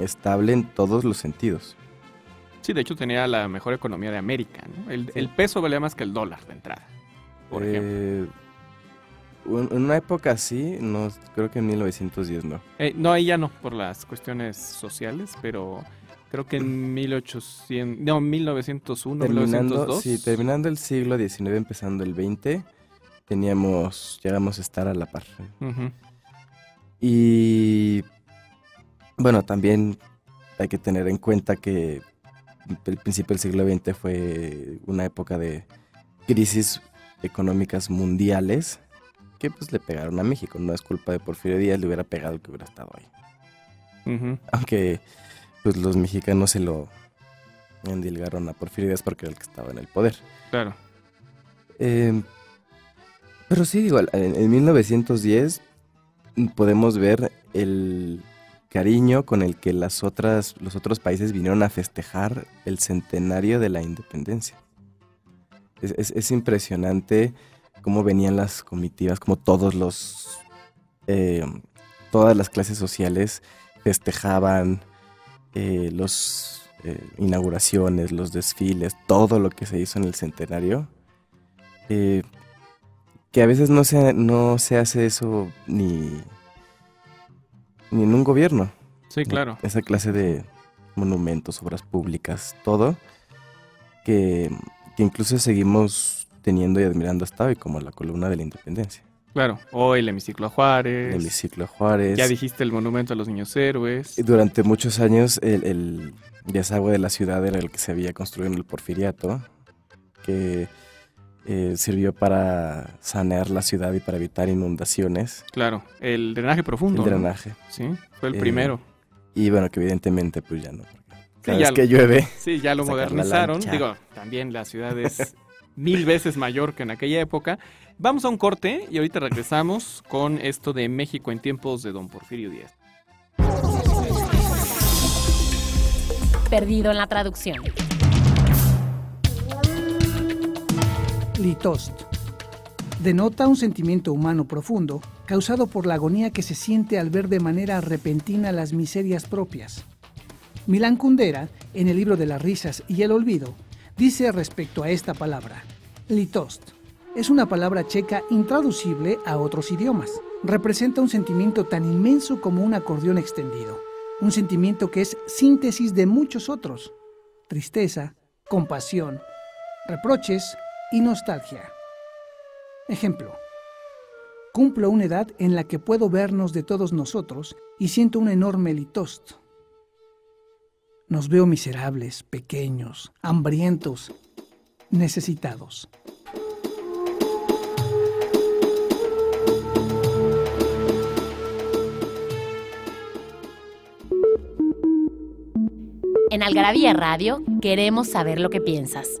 estable en todos los sentidos. Sí, de hecho tenía la mejor economía de América, ¿no? El, el peso valía más que el dólar de entrada, por ejemplo. Eh, un- en una época así, no, creo que en 1910 no. Eh, no, ahí ya no, por las cuestiones sociales, pero creo que en 1800, no, 1901, Terminando, 1902. sí, terminando el siglo XIX, empezando el XX, teníamos, llegamos a estar a la par. Y bueno, también hay que tener en cuenta que el principio del siglo XX fue una época de crisis económicas mundiales que pues le pegaron a México. No es culpa de Porfirio Díaz, le hubiera pegado que hubiera estado ahí. Aunque pues los mexicanos se lo endilgaron a Porfirio Díaz porque era el que estaba en el poder. Claro. Eh, pero sí, digo, en, en 1910 podemos ver el cariño con el que las otras, los otros países vinieron a festejar el centenario de la independencia. Es, es- es impresionante cómo venían las comitivas, como todos los, eh, todas las clases sociales festejaban eh, los eh, inauguraciones, los desfiles, todo lo que se hizo en el centenario. Eh, que a veces no se, no se hace eso ni, ni en un gobierno. Sí, claro. Esa clase de monumentos, obras públicas, todo, que, que incluso seguimos teniendo y admirando hasta hoy, como la columna de la independencia. Claro. O el hemiciclo a Juárez. El hemiciclo Juárez. Ya dijiste el monumento a los niños héroes. Y Durante muchos años el, el desagüe de la ciudad era el que se había construido en el Porfiriato, que eh, sirvió para sanear la ciudad y para evitar inundaciones, Claro. El drenaje profundo. el ¿no? drenaje. Sí, fue el Eh, primero. Y bueno, que evidentemente pues ya no. Cada ya vez lo- que llueve, Sí, ya lo modernizaron. Digo, también la ciudad es mil veces mayor que en aquella época. Vamos a un corte y ahorita regresamos con esto de México en tiempos de Don Porfirio Díaz. Perdido en la traducción. Litost. Denota un sentimiento humano profundo causado por la agonía que se siente al ver de manera repentina las miserias propias. Milán Kundera, en el libro de las risas y el olvido, dice respecto a esta palabra, litost. Es una palabra checa intraducible a otros idiomas. Representa un sentimiento tan inmenso como un acordeón extendido. Un sentimiento que es síntesis de muchos otros. Tristeza, compasión, reproches y nostalgia. Ejemplo. Cumplo una edad en la que puedo vernos de todos nosotros y siento un enorme litost. Nos veo miserables, pequeños, hambrientos, necesitados. En Algarabía Radio queremos saber lo que piensas.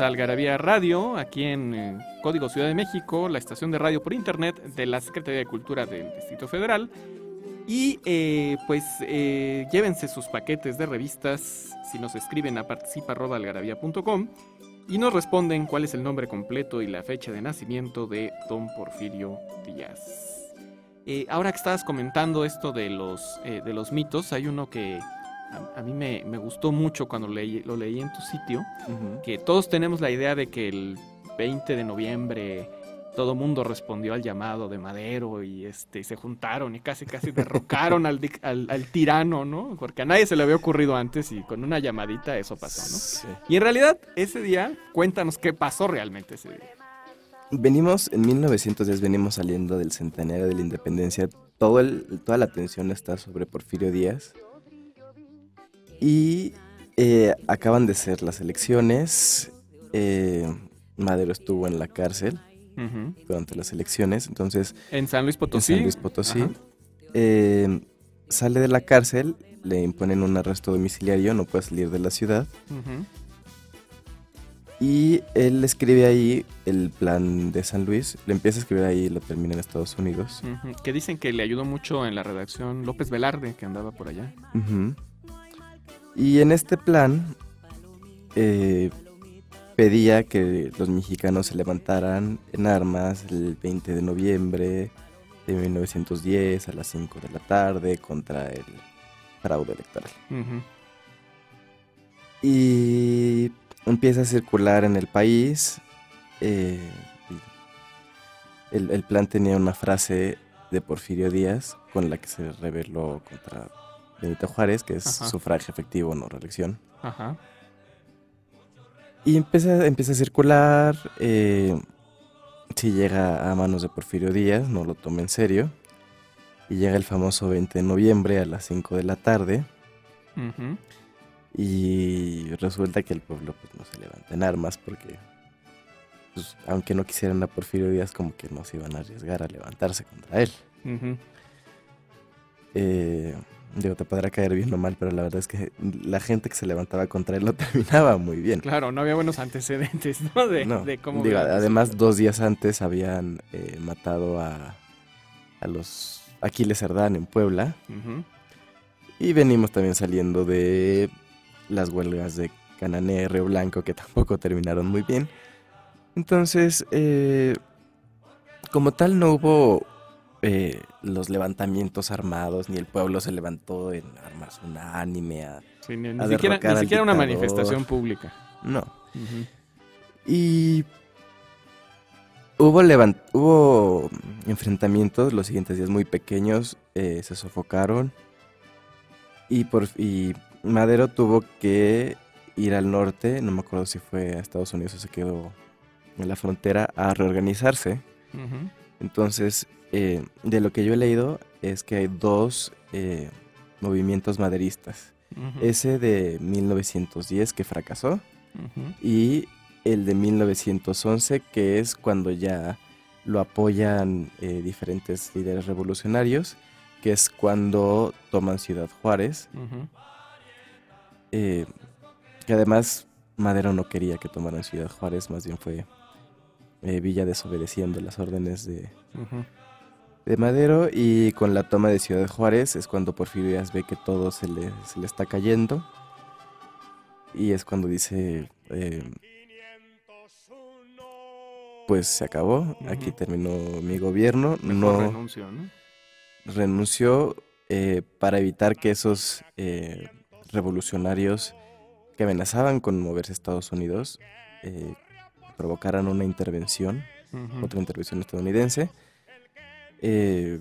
Es Algarabía Radio, aquí en eh, Código Ciudad de México, la estación de radio por internet de la Secretaría de Cultura del Distrito Federal. Y eh, pues eh, llévense sus paquetes de revistas si nos escriben a participa.algarabía.com y nos responden cuál es el nombre completo y la fecha de nacimiento de Don Porfirio Díaz. Ahora que estabas comentando esto de los, de los mitos, hay uno que a, a mí me, me gustó mucho cuando leí- lo leí en tu sitio, que todos tenemos la idea de que el 20 de noviembre todo mundo respondió al llamado de Madero y este se juntaron y casi casi derrocaron al, al, al tirano, ¿no? Porque a nadie se le había ocurrido antes y con una llamadita eso pasó, ¿no? Sí. Y en realidad ese día, cuéntanos qué pasó realmente ese día. Venimos, en 1910 venimos saliendo del centenario de la independencia. Todo el, toda la atención está sobre Porfirio Díaz. Y eh, acaban de ser las elecciones. eh, Madero estuvo en la cárcel durante las elecciones. Entonces, En San Luis en Potosí. San Luis Potosí. Eh, sale de la cárcel, le imponen un arresto domiciliario, no puede salir de la ciudad. Y él escribe ahí el plan de San Luis, lo empieza a escribir ahí y lo termina en Estados Unidos. Que dicen que le ayudó mucho en la redacción López Velarde, que andaba por allá. Y en este plan eh, pedía que los mexicanos se levantaran en armas el 20 de noviembre de 1910 a las 5 de la tarde contra el fraude electoral. Y empieza a circular en el país. eh, el, el plan tenía una frase de Porfirio Díaz con la que se rebeló contra Benito Juárez, que es Ajá. sufragio efectivo, no reelección. Ajá. Y empieza, empieza a circular. eh, si llega a manos de Porfirio Díaz, no lo toma en serio. Y llega el famoso 20 de noviembre a las 5 de la tarde. Y resulta que el pueblo pues, no se levanta en armas porque, pues, aunque no quisieran a Porfirio Díaz, como que no se iban a arriesgar a levantarse contra él. Eh, digo, te podrá caer bien o mal, pero la verdad es que la gente que se levantaba contra él lo terminaba muy bien. Claro, no había buenos antecedentes, ¿no? De, No, de cómo. digo, además, dos días antes habían eh, matado a, a los Aquiles Cerdán en Puebla. Y venimos también saliendo de las huelgas de Canané, Río Blanco, que tampoco terminaron muy bien. Entonces, eh, como tal, no hubo eh, los levantamientos armados, ni el pueblo se levantó en armas unánime. a- Sí, ni, ni a siquiera, ni una manifestación pública. No. Y hubo, hubo enfrentamientos los siguientes días muy pequeños, eh, se sofocaron y, por, y Madero tuvo que ir al norte, no me acuerdo si fue a Estados Unidos o se quedó en la frontera, a reorganizarse. Entonces, eh, de lo que yo he leído es que hay dos eh, movimientos maderistas. Ese de 1910 que fracasó y el de 1911, que es cuando ya lo apoyan eh, diferentes líderes revolucionarios, que es cuando toman Ciudad Juárez, eh, que además Madero no quería que tomaran Ciudad Juárez, más bien fue eh, Villa desobedeciendo las órdenes de, de Madero, y con la toma de Ciudad Juárez es cuando Porfirio Díaz ve que todo se le, se le está cayendo, y es cuando dice... eh, pues se acabó, aquí terminó mi gobierno, Mejor no renuncio, ¿no? renunció eh, para evitar que esos eh, revolucionarios que amenazaban con moverse a Estados Unidos, eh, provocaran una intervención, otra intervención estadounidense. Eh,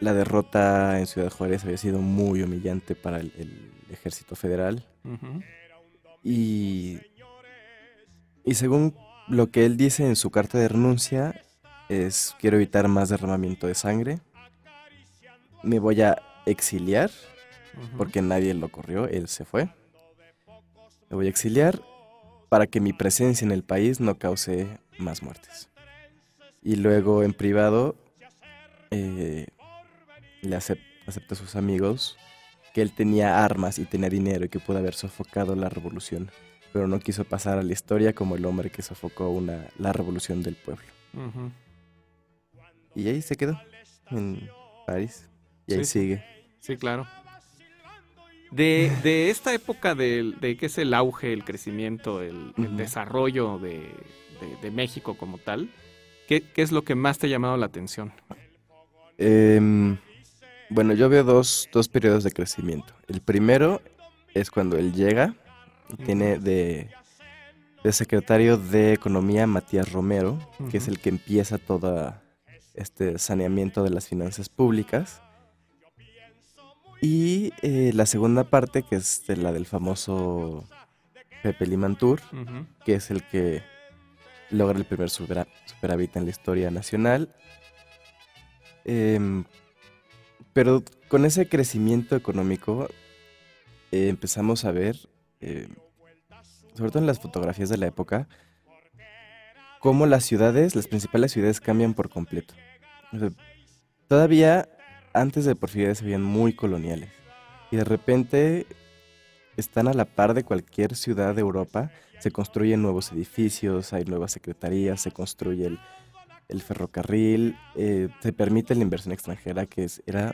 la derrota en Ciudad Juárez había sido muy humillante para el, el ejército federal. Y, y según lo que él dice en su carta de renuncia, es quiero evitar más derramamiento de sangre. Me voy a exiliar, porque nadie lo corrió, él se fue. Me voy a exiliar para que mi presencia en el país no cause más muertes. Y luego en privado eh, le acep- acepta a sus amigos que él tenía armas y tenía dinero y que pudo haber sofocado la revolución, pero no quiso pasar a la historia como el hombre que sofocó una, la revolución del pueblo. Y ahí se quedó, en París. Y ahí sí. sigue. Sí, claro. De, de esta época de, que es el auge, el crecimiento, el, desarrollo de, México como tal, ¿qué, qué es lo que más te ha llamado la atención? Em, bueno, yo veo dos, dos periodos de crecimiento. El primero es cuando él llega y tiene de, de secretario de Economía Matías Romero, que es el que empieza todo este saneamiento de las finanzas públicas. Y eh, la segunda parte, que es de la del famoso Pepe Limantur, Ujú. que es el que logra el primer supera- superávit en la historia nacional. Em, pero con ese crecimiento económico eh, empezamos a ver, eh, sobre todo en las fotografías de la época, cómo las ciudades, las principales ciudades cambian por completo. O sea, todavía antes de Porfirio se veían muy coloniales y de repente están a la par de cualquier ciudad de Europa se construyen nuevos edificios, hay nuevas secretarías, se construye el, el ferrocarril, eh, se permite la inversión extranjera que es- era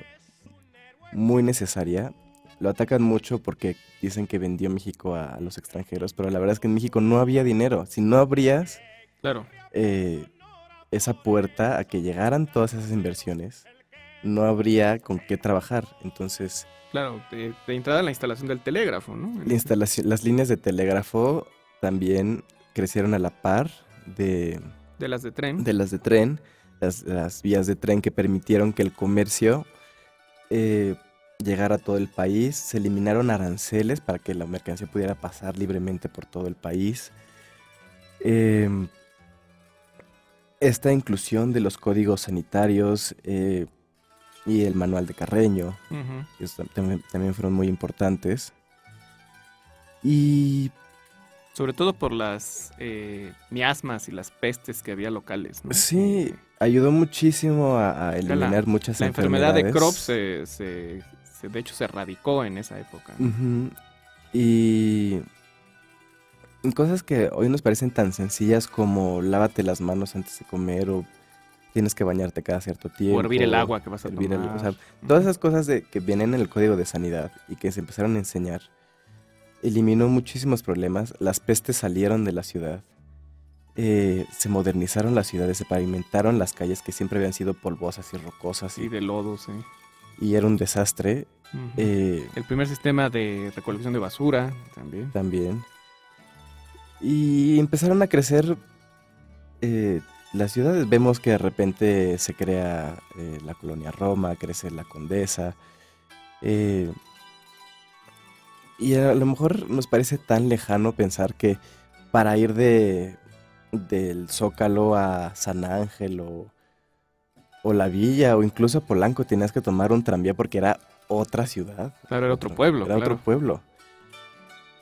muy necesaria. Lo atacan mucho porque dicen que vendió México a, a los extranjeros, pero la verdad es que en México no había dinero. Si no abrías Claro. eh, esa puerta a que llegaran todas esas inversiones, no habría con qué trabajar. Entonces, Claro, de, de entrada la instalación del telégrafo, ¿no? la instalación, las líneas de telégrafo también crecieron a la par de, De las de tren. de las de tren, las, las vías de tren que permitieron que el comercio eh, llegara a todo el país. Se eliminaron aranceles para que la mercancía pudiera pasar libremente por todo el país. Em, esta inclusión de los códigos sanitarios eh, y el manual de Carreño, que es- también, también fueron muy importantes. Y Sobre todo por las eh, miasmas y las pestes que había locales, ¿no? Sí, ayudó muchísimo a, a la- eliminar muchas la enfermedad de enfermedades. Crohn se, se- se- de hecho se erradicó en esa época. Ujú. Y cosas que hoy nos parecen tan sencillas como lávate las manos antes de comer o tienes que bañarte cada cierto tiempo. O hervir el agua que vas a el- tomar. o sea, todas esas cosas de, que vienen en el código de sanidad y que se empezaron a enseñar, eliminó muchísimos problemas. Las pestes salieron de la ciudad. eh, se modernizaron las ciudades, se pavimentaron las calles que siempre habían sido polvosas y rocosas y, de lodo, sí. y era un desastre. Eh, El primer sistema de recolección de basura también. también. Y empezaron a crecer eh, las ciudades. Vemos que de repente se crea eh, la colonia Roma, crece la Condesa. eh, y a lo mejor nos parece tan lejano pensar que para ir de del Zócalo a San Ángel o, o la Villa o incluso a Polanco tenías que tomar un tranvía porque era otra ciudad. Claro, era otro pueblo, Era claro. otro pueblo.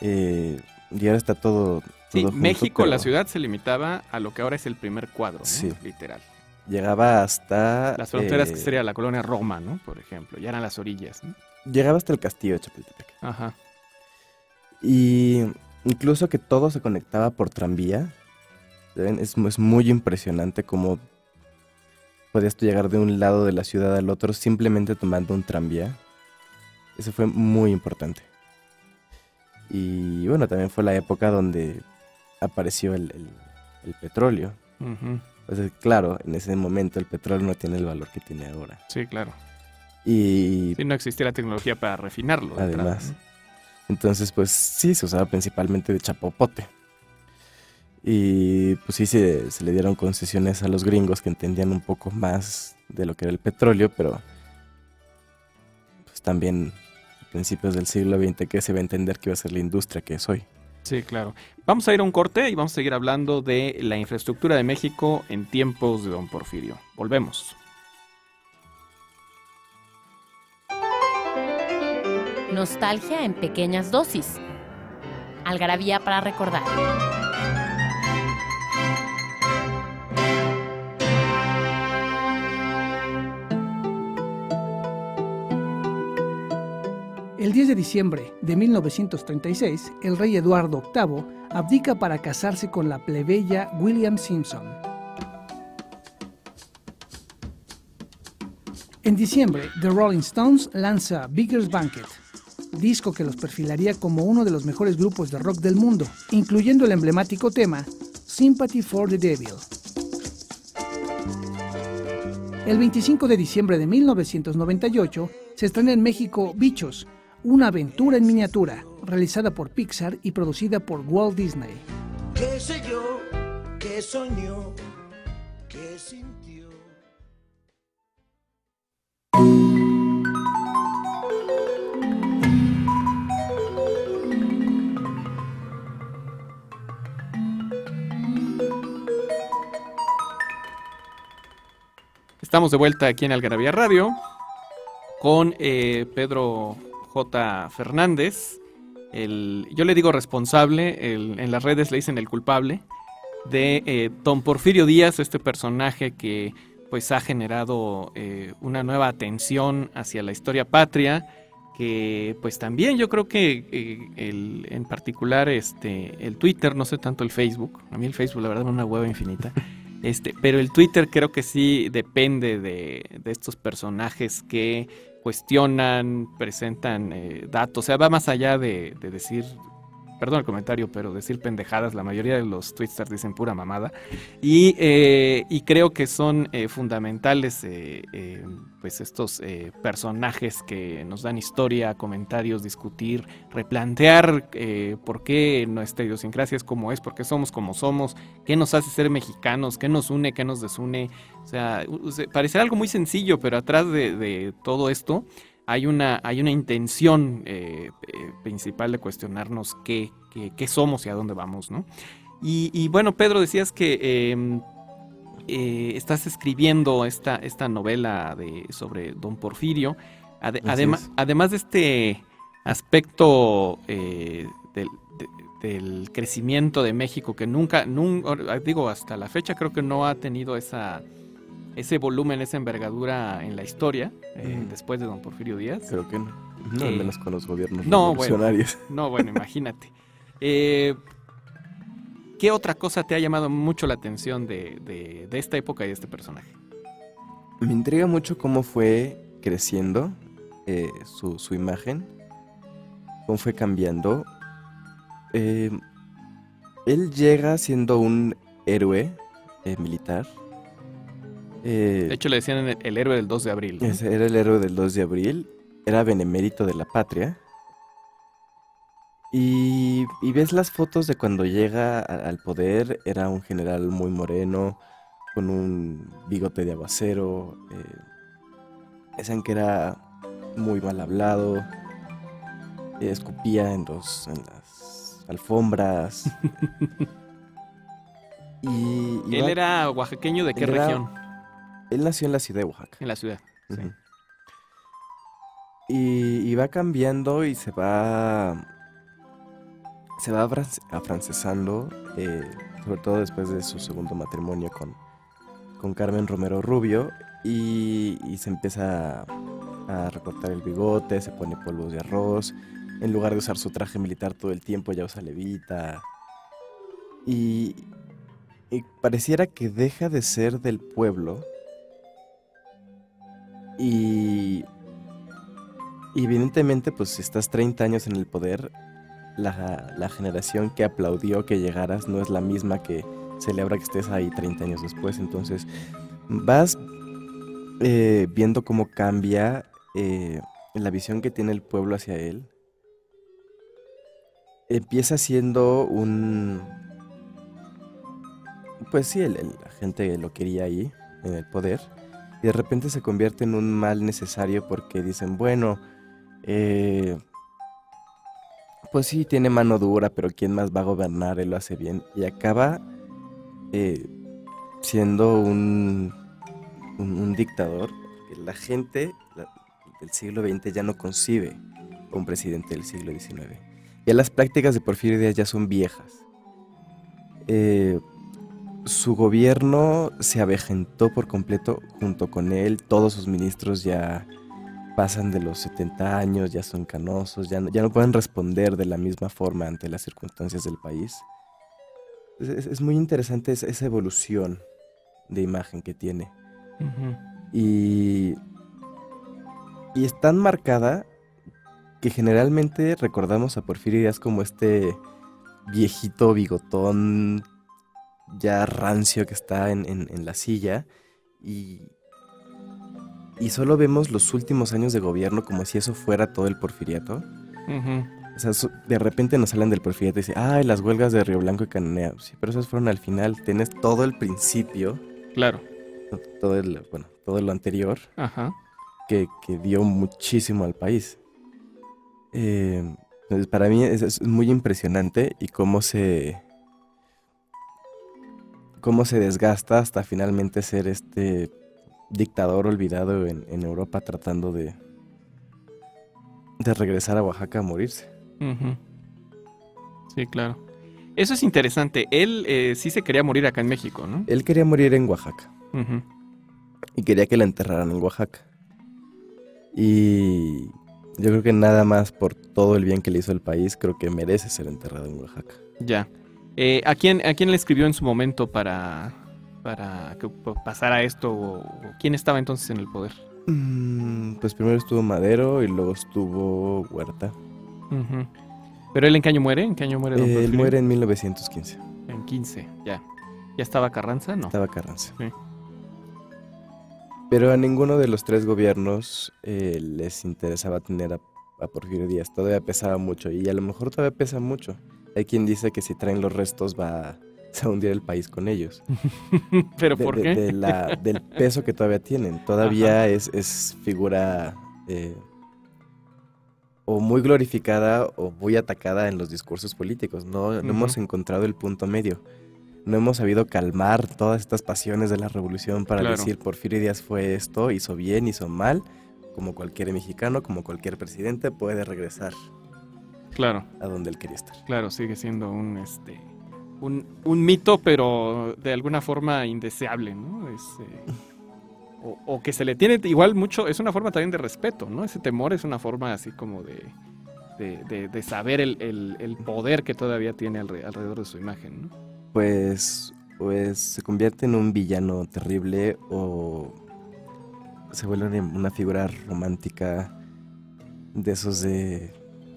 Eh, y ahora está todo. Sí, todo junto, México, la pero ciudad se limitaba a lo que ahora es el primer cuadro, literal. Llegaba hasta. Las fronteras que eh, sería la colonia Roma, ¿no? Por ejemplo, ya eran las orillas, ¿no? Llegaba hasta el castillo de Chapultepec. Ajá. Y incluso que todo se conectaba por tranvía. Es, es muy impresionante cómo podías llegar de un lado de la ciudad al otro simplemente tomando un tranvía. Eso fue muy importante. Y bueno, también fue la época donde apareció el, el- el petróleo. Sea, claro, en ese momento el petróleo no tiene el valor que tiene ahora. Sí, claro. Y no existía la tecnología para refinarlo. Además. ¿no? Entonces, pues sí, se usaba principalmente de chapopote. Y pues sí, se, se le dieron concesiones a los gringos que entendían un poco más de lo que era el petróleo, pero pues también a principios del siglo XX que se va a entender que iba a ser la industria que es hoy. Sí, claro. Vamos a ir a un corte y vamos a seguir hablando de la infraestructura de México en tiempos de Don Porfirio. Volvemos. Nostalgia en pequeñas dosis. Algarabía para recordar. El 10 de diciembre de 1936, el rey Eduardo VIII abdica para casarse con la plebeya William Simpson. En diciembre, The Rolling Stones lanza Bigger's Banquet, disco que los perfilaría como uno de los mejores grupos de rock del mundo, incluyendo el emblemático tema Sympathy for the Devil. El 25 de diciembre de 1998 se estrena en México Bichos, una aventura en miniatura, realizada por Pixar y producida por Walt Disney. ¿Qué sé yo? ¿Qué soñó? ¿Qué sintió? Estamos de vuelta aquí en Algarabía Radio con eh, Pedro J. Fernández. El, yo le digo responsable, en las redes le dicen el culpable, de eh, Don Porfirio Díaz, este personaje que pues ha generado eh, una nueva atención hacia la historia patria, que pues también yo creo que eh, el, en particular este, el Twitter, no sé tanto el Facebook, a mí el Facebook la verdad es una hueva infinita, este, pero el Twitter creo que sí depende de, de estos personajes que cuestionan, presentan eh, datos, o sea, va más allá de, de decir, perdón el comentario, pero decir pendejadas, la mayoría de los twitsters dicen pura mamada, y, eh, creo que son eh, fundamentales eh, pues estos personajes que nos dan historia, comentarios, discutir, replantear por qué nuestra idiosincrasia es como es, por qué somos como somos, qué nos hace ser mexicanos, qué nos une, qué nos desune. O sea, parecerá algo muy sencillo, pero atrás de todo esto hay una, hay una intención eh, eh, principal de cuestionarnos qué, qué, qué somos y a dónde vamos, ¿no? Y, y bueno, Pedro, decías que eh, eh, estás escribiendo esta, esta novela de, sobre Don Porfirio. Ade- además de este aspecto del, de- del crecimiento de México que nunca, nunca, digo, hasta la fecha creo que no ha tenido esa, ese volumen, esa envergadura en la historia eh, después de Don Porfirio Díaz. Creo que no. No, al Eh, menos con los gobiernos no, bueno. revolucionarios. No, bueno, imagínate. Eh, ¿Qué otra cosa te ha llamado mucho la atención de, de- de esta época y de este personaje? Me intriga mucho cómo fue creciendo eh, su, su imagen, cómo fue cambiando. Eh, él llega siendo un héroe eh, militar. Eh, De hecho, le decían el, el héroe del 2 de abril. ¿no? ese era el héroe del 2 de abril, era benemérito de la patria. Y, y ves las fotos de cuando llega a- al poder, era un general muy moreno, con un bigote de aguacero. Eh, decían que era muy mal hablado, eh, escupía en, los, en las alfombras. y, y Él va- era oaxaqueño de qué era- región él nació en la ciudad de Oaxaca. en la ciudad. Sí. Y, y va cambiando y se va. Se va afran- afrancesando, eh, sobre todo después de su segundo matrimonio con, con Carmen Romero Rubio. Y, y se empieza a, a recortar el bigote, se pone polvos de arroz. En lugar de usar su traje militar todo el tiempo, ya usa levita. Y, y pareciera que deja de ser del pueblo y, evidentemente, pues si estás 30 años en el poder, la, la generación que aplaudió que llegaras no es la misma que celebra que estés ahí 30 años después. Entonces, vas eh, viendo cómo cambia eh, la visión que tiene el pueblo hacia él. empieza siendo un... Pues sí, el- el- la gente lo quería ahí, en el poder, y de repente se convierte en un mal necesario porque dicen, bueno, eh, pues sí, tiene mano dura, pero ¿quién más va a gobernar? Él lo hace bien. Y acaba eh, siendo un, un, dictador. La gente del siglo XX ya no concibe un presidente del siglo XIX. Ya las prácticas de Porfirio Díaz ya son viejas. Eh, su gobierno se avejentó por completo junto con él. Todos sus ministros ya pasan de los 70 años, ya son canosos, ya no, ya no pueden responder de la misma forma ante las circunstancias del país. Es, es- es muy interesante esa, esa evolución de imagen que tiene. Y, y es tan marcada que generalmente recordamos a Porfirio Díaz como este viejito bigotón ya rancio que está en, en- en la silla y, y solo vemos los últimos años de gobierno como si eso fuera todo el porfiriato. O sea, so- de repente nos salen del porfiriato y dicen, ay, las huelgas de Río Blanco y Cananea. Sí, pero esas fueron al final. Tienes todo el principio, Claro. todo el, bueno, todo lo anterior Ajá. que, que dio muchísimo al país. Eh, entonces, para mí es, es muy impresionante y cómo se cómo se desgasta hasta finalmente ser este dictador olvidado en, en Europa tratando de de regresar a Oaxaca a morirse. Sí, claro. Eso es interesante. Él eh, sí se quería morir acá en México, ¿no? Él quería morir en Oaxaca y quería que la enterraran en Oaxaca. Y yo creo que nada más por todo el bien que le hizo al país, creo que merece ser enterrado en Oaxaca. Ya. Eh, ¿a, quién, ¿A quién le escribió en su momento para, para que pasara esto? O, quién estaba entonces en el poder? Mm, Pues primero estuvo Madero y luego estuvo Huerta. ¿Pero él en qué año muere? ¿En qué año muere don Eh, él muere en 1915. En 15, ya. ¿Ya estaba Carranza? No. Estaba Carranza. Sí. Pero a ninguno de los tres gobiernos eh, les interesaba tener a, a Porfirio Díaz. Todavía pesaba mucho y a lo mejor todavía pesa mucho. Hay quien dice que si traen los restos va a hundir el país con ellos. ¿Pero de- por qué? de la- del peso que todavía tienen. Todavía es, es figura eh, o muy glorificada o muy atacada en los discursos políticos. No, no hemos encontrado el punto medio. No hemos sabido calmar todas estas pasiones de la revolución para Claro. decir Porfirio Díaz fue esto, hizo bien, hizo mal. Como cualquier mexicano, como cualquier presidente, puede regresar Claro, a donde él quería estar. claro, sigue siendo un este un, un mito, pero de alguna forma indeseable, ¿no? Es, eh, o, o que se le tiene igual mucho, es una forma también de respeto, ¿no? Ese temor es una forma así como de, de, de- de saber el, el- el poder que todavía tiene alre- alrededor de su imagen, ¿no? pues, pues se convierte en un villano terrible o se vuelve una figura romántica de esos de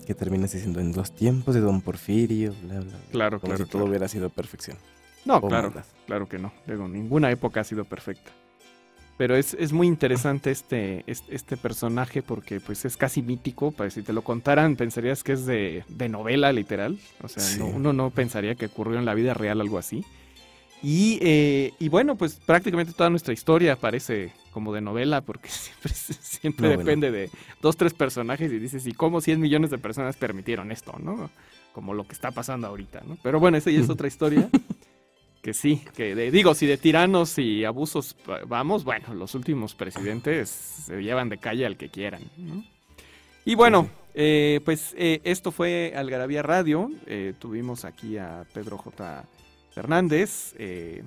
que terminas diciendo en los tiempos de Don Porfirio, bla, bla, bla", Claro, como claro, si todo claro. hubiera sido perfección. No, claro, claro que no. Digo, ninguna época ha sido perfecta. Pero es, es muy interesante este, este, este personaje porque pues es casi mítico. Pues, si te lo contaran pensarías que es de, de novela literal. O sea, Sí. no- uno no pensaría que ocurrió en la vida real algo así. Y, eh, y bueno, pues prácticamente toda nuestra historia parece como de novela porque siempre, siempre depende de dos, tres personajes y dices, ¿y cómo 100 millones de personas permitieron esto, no? Como lo que está pasando ahorita, ¿no? Pero bueno, esa ya es otra historia. Que sí, que de- digo, si de tiranos y abusos vamos, bueno, los últimos presidentes se llevan de calle al que quieran. ¿no? Y bueno, eh, pues eh, esto fue Algarabía Radio. eh, tuvimos aquí a Pedro J. Fernández, eh,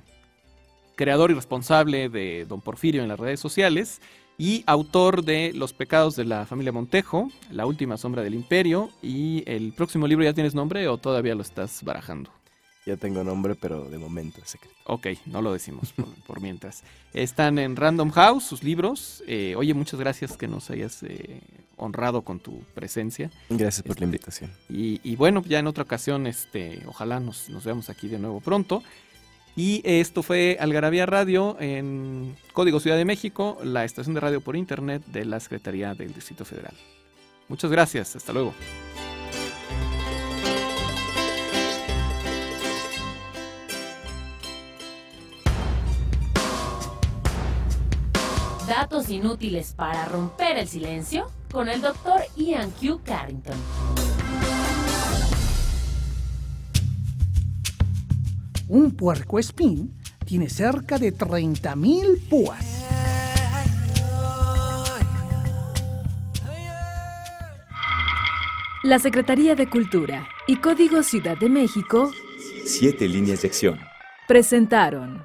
creador y responsable de Don Porfirio en las redes sociales y autor de Los pecados de la familia Montejo, La última sombra del imperio. Y el próximo libro ya tienes nombre o todavía lo estás barajando. Ya tengo nombre, pero de momento es secreto. Ok, no lo decimos por, por mientras. Están en Random House sus libros. Eh, oye, muchas gracias que nos hayas eh, honrado con tu presencia. Gracias por la este, invitación. Y, bueno, ya en otra ocasión, este, ojalá nos, nos veamos aquí de nuevo pronto. Y esto fue Algarabía Radio en Código Ciudad de México, la estación de radio por internet de la Secretaría del Distrito Federal. Muchas gracias, hasta luego. datos inútiles para romper el silencio? Con el doctor Ian Q. Carrington. Un puercoespín tiene cerca de 30.000 púas. La Secretaría de Cultura y Código Ciudad de México Siete líneas de acción. presentaron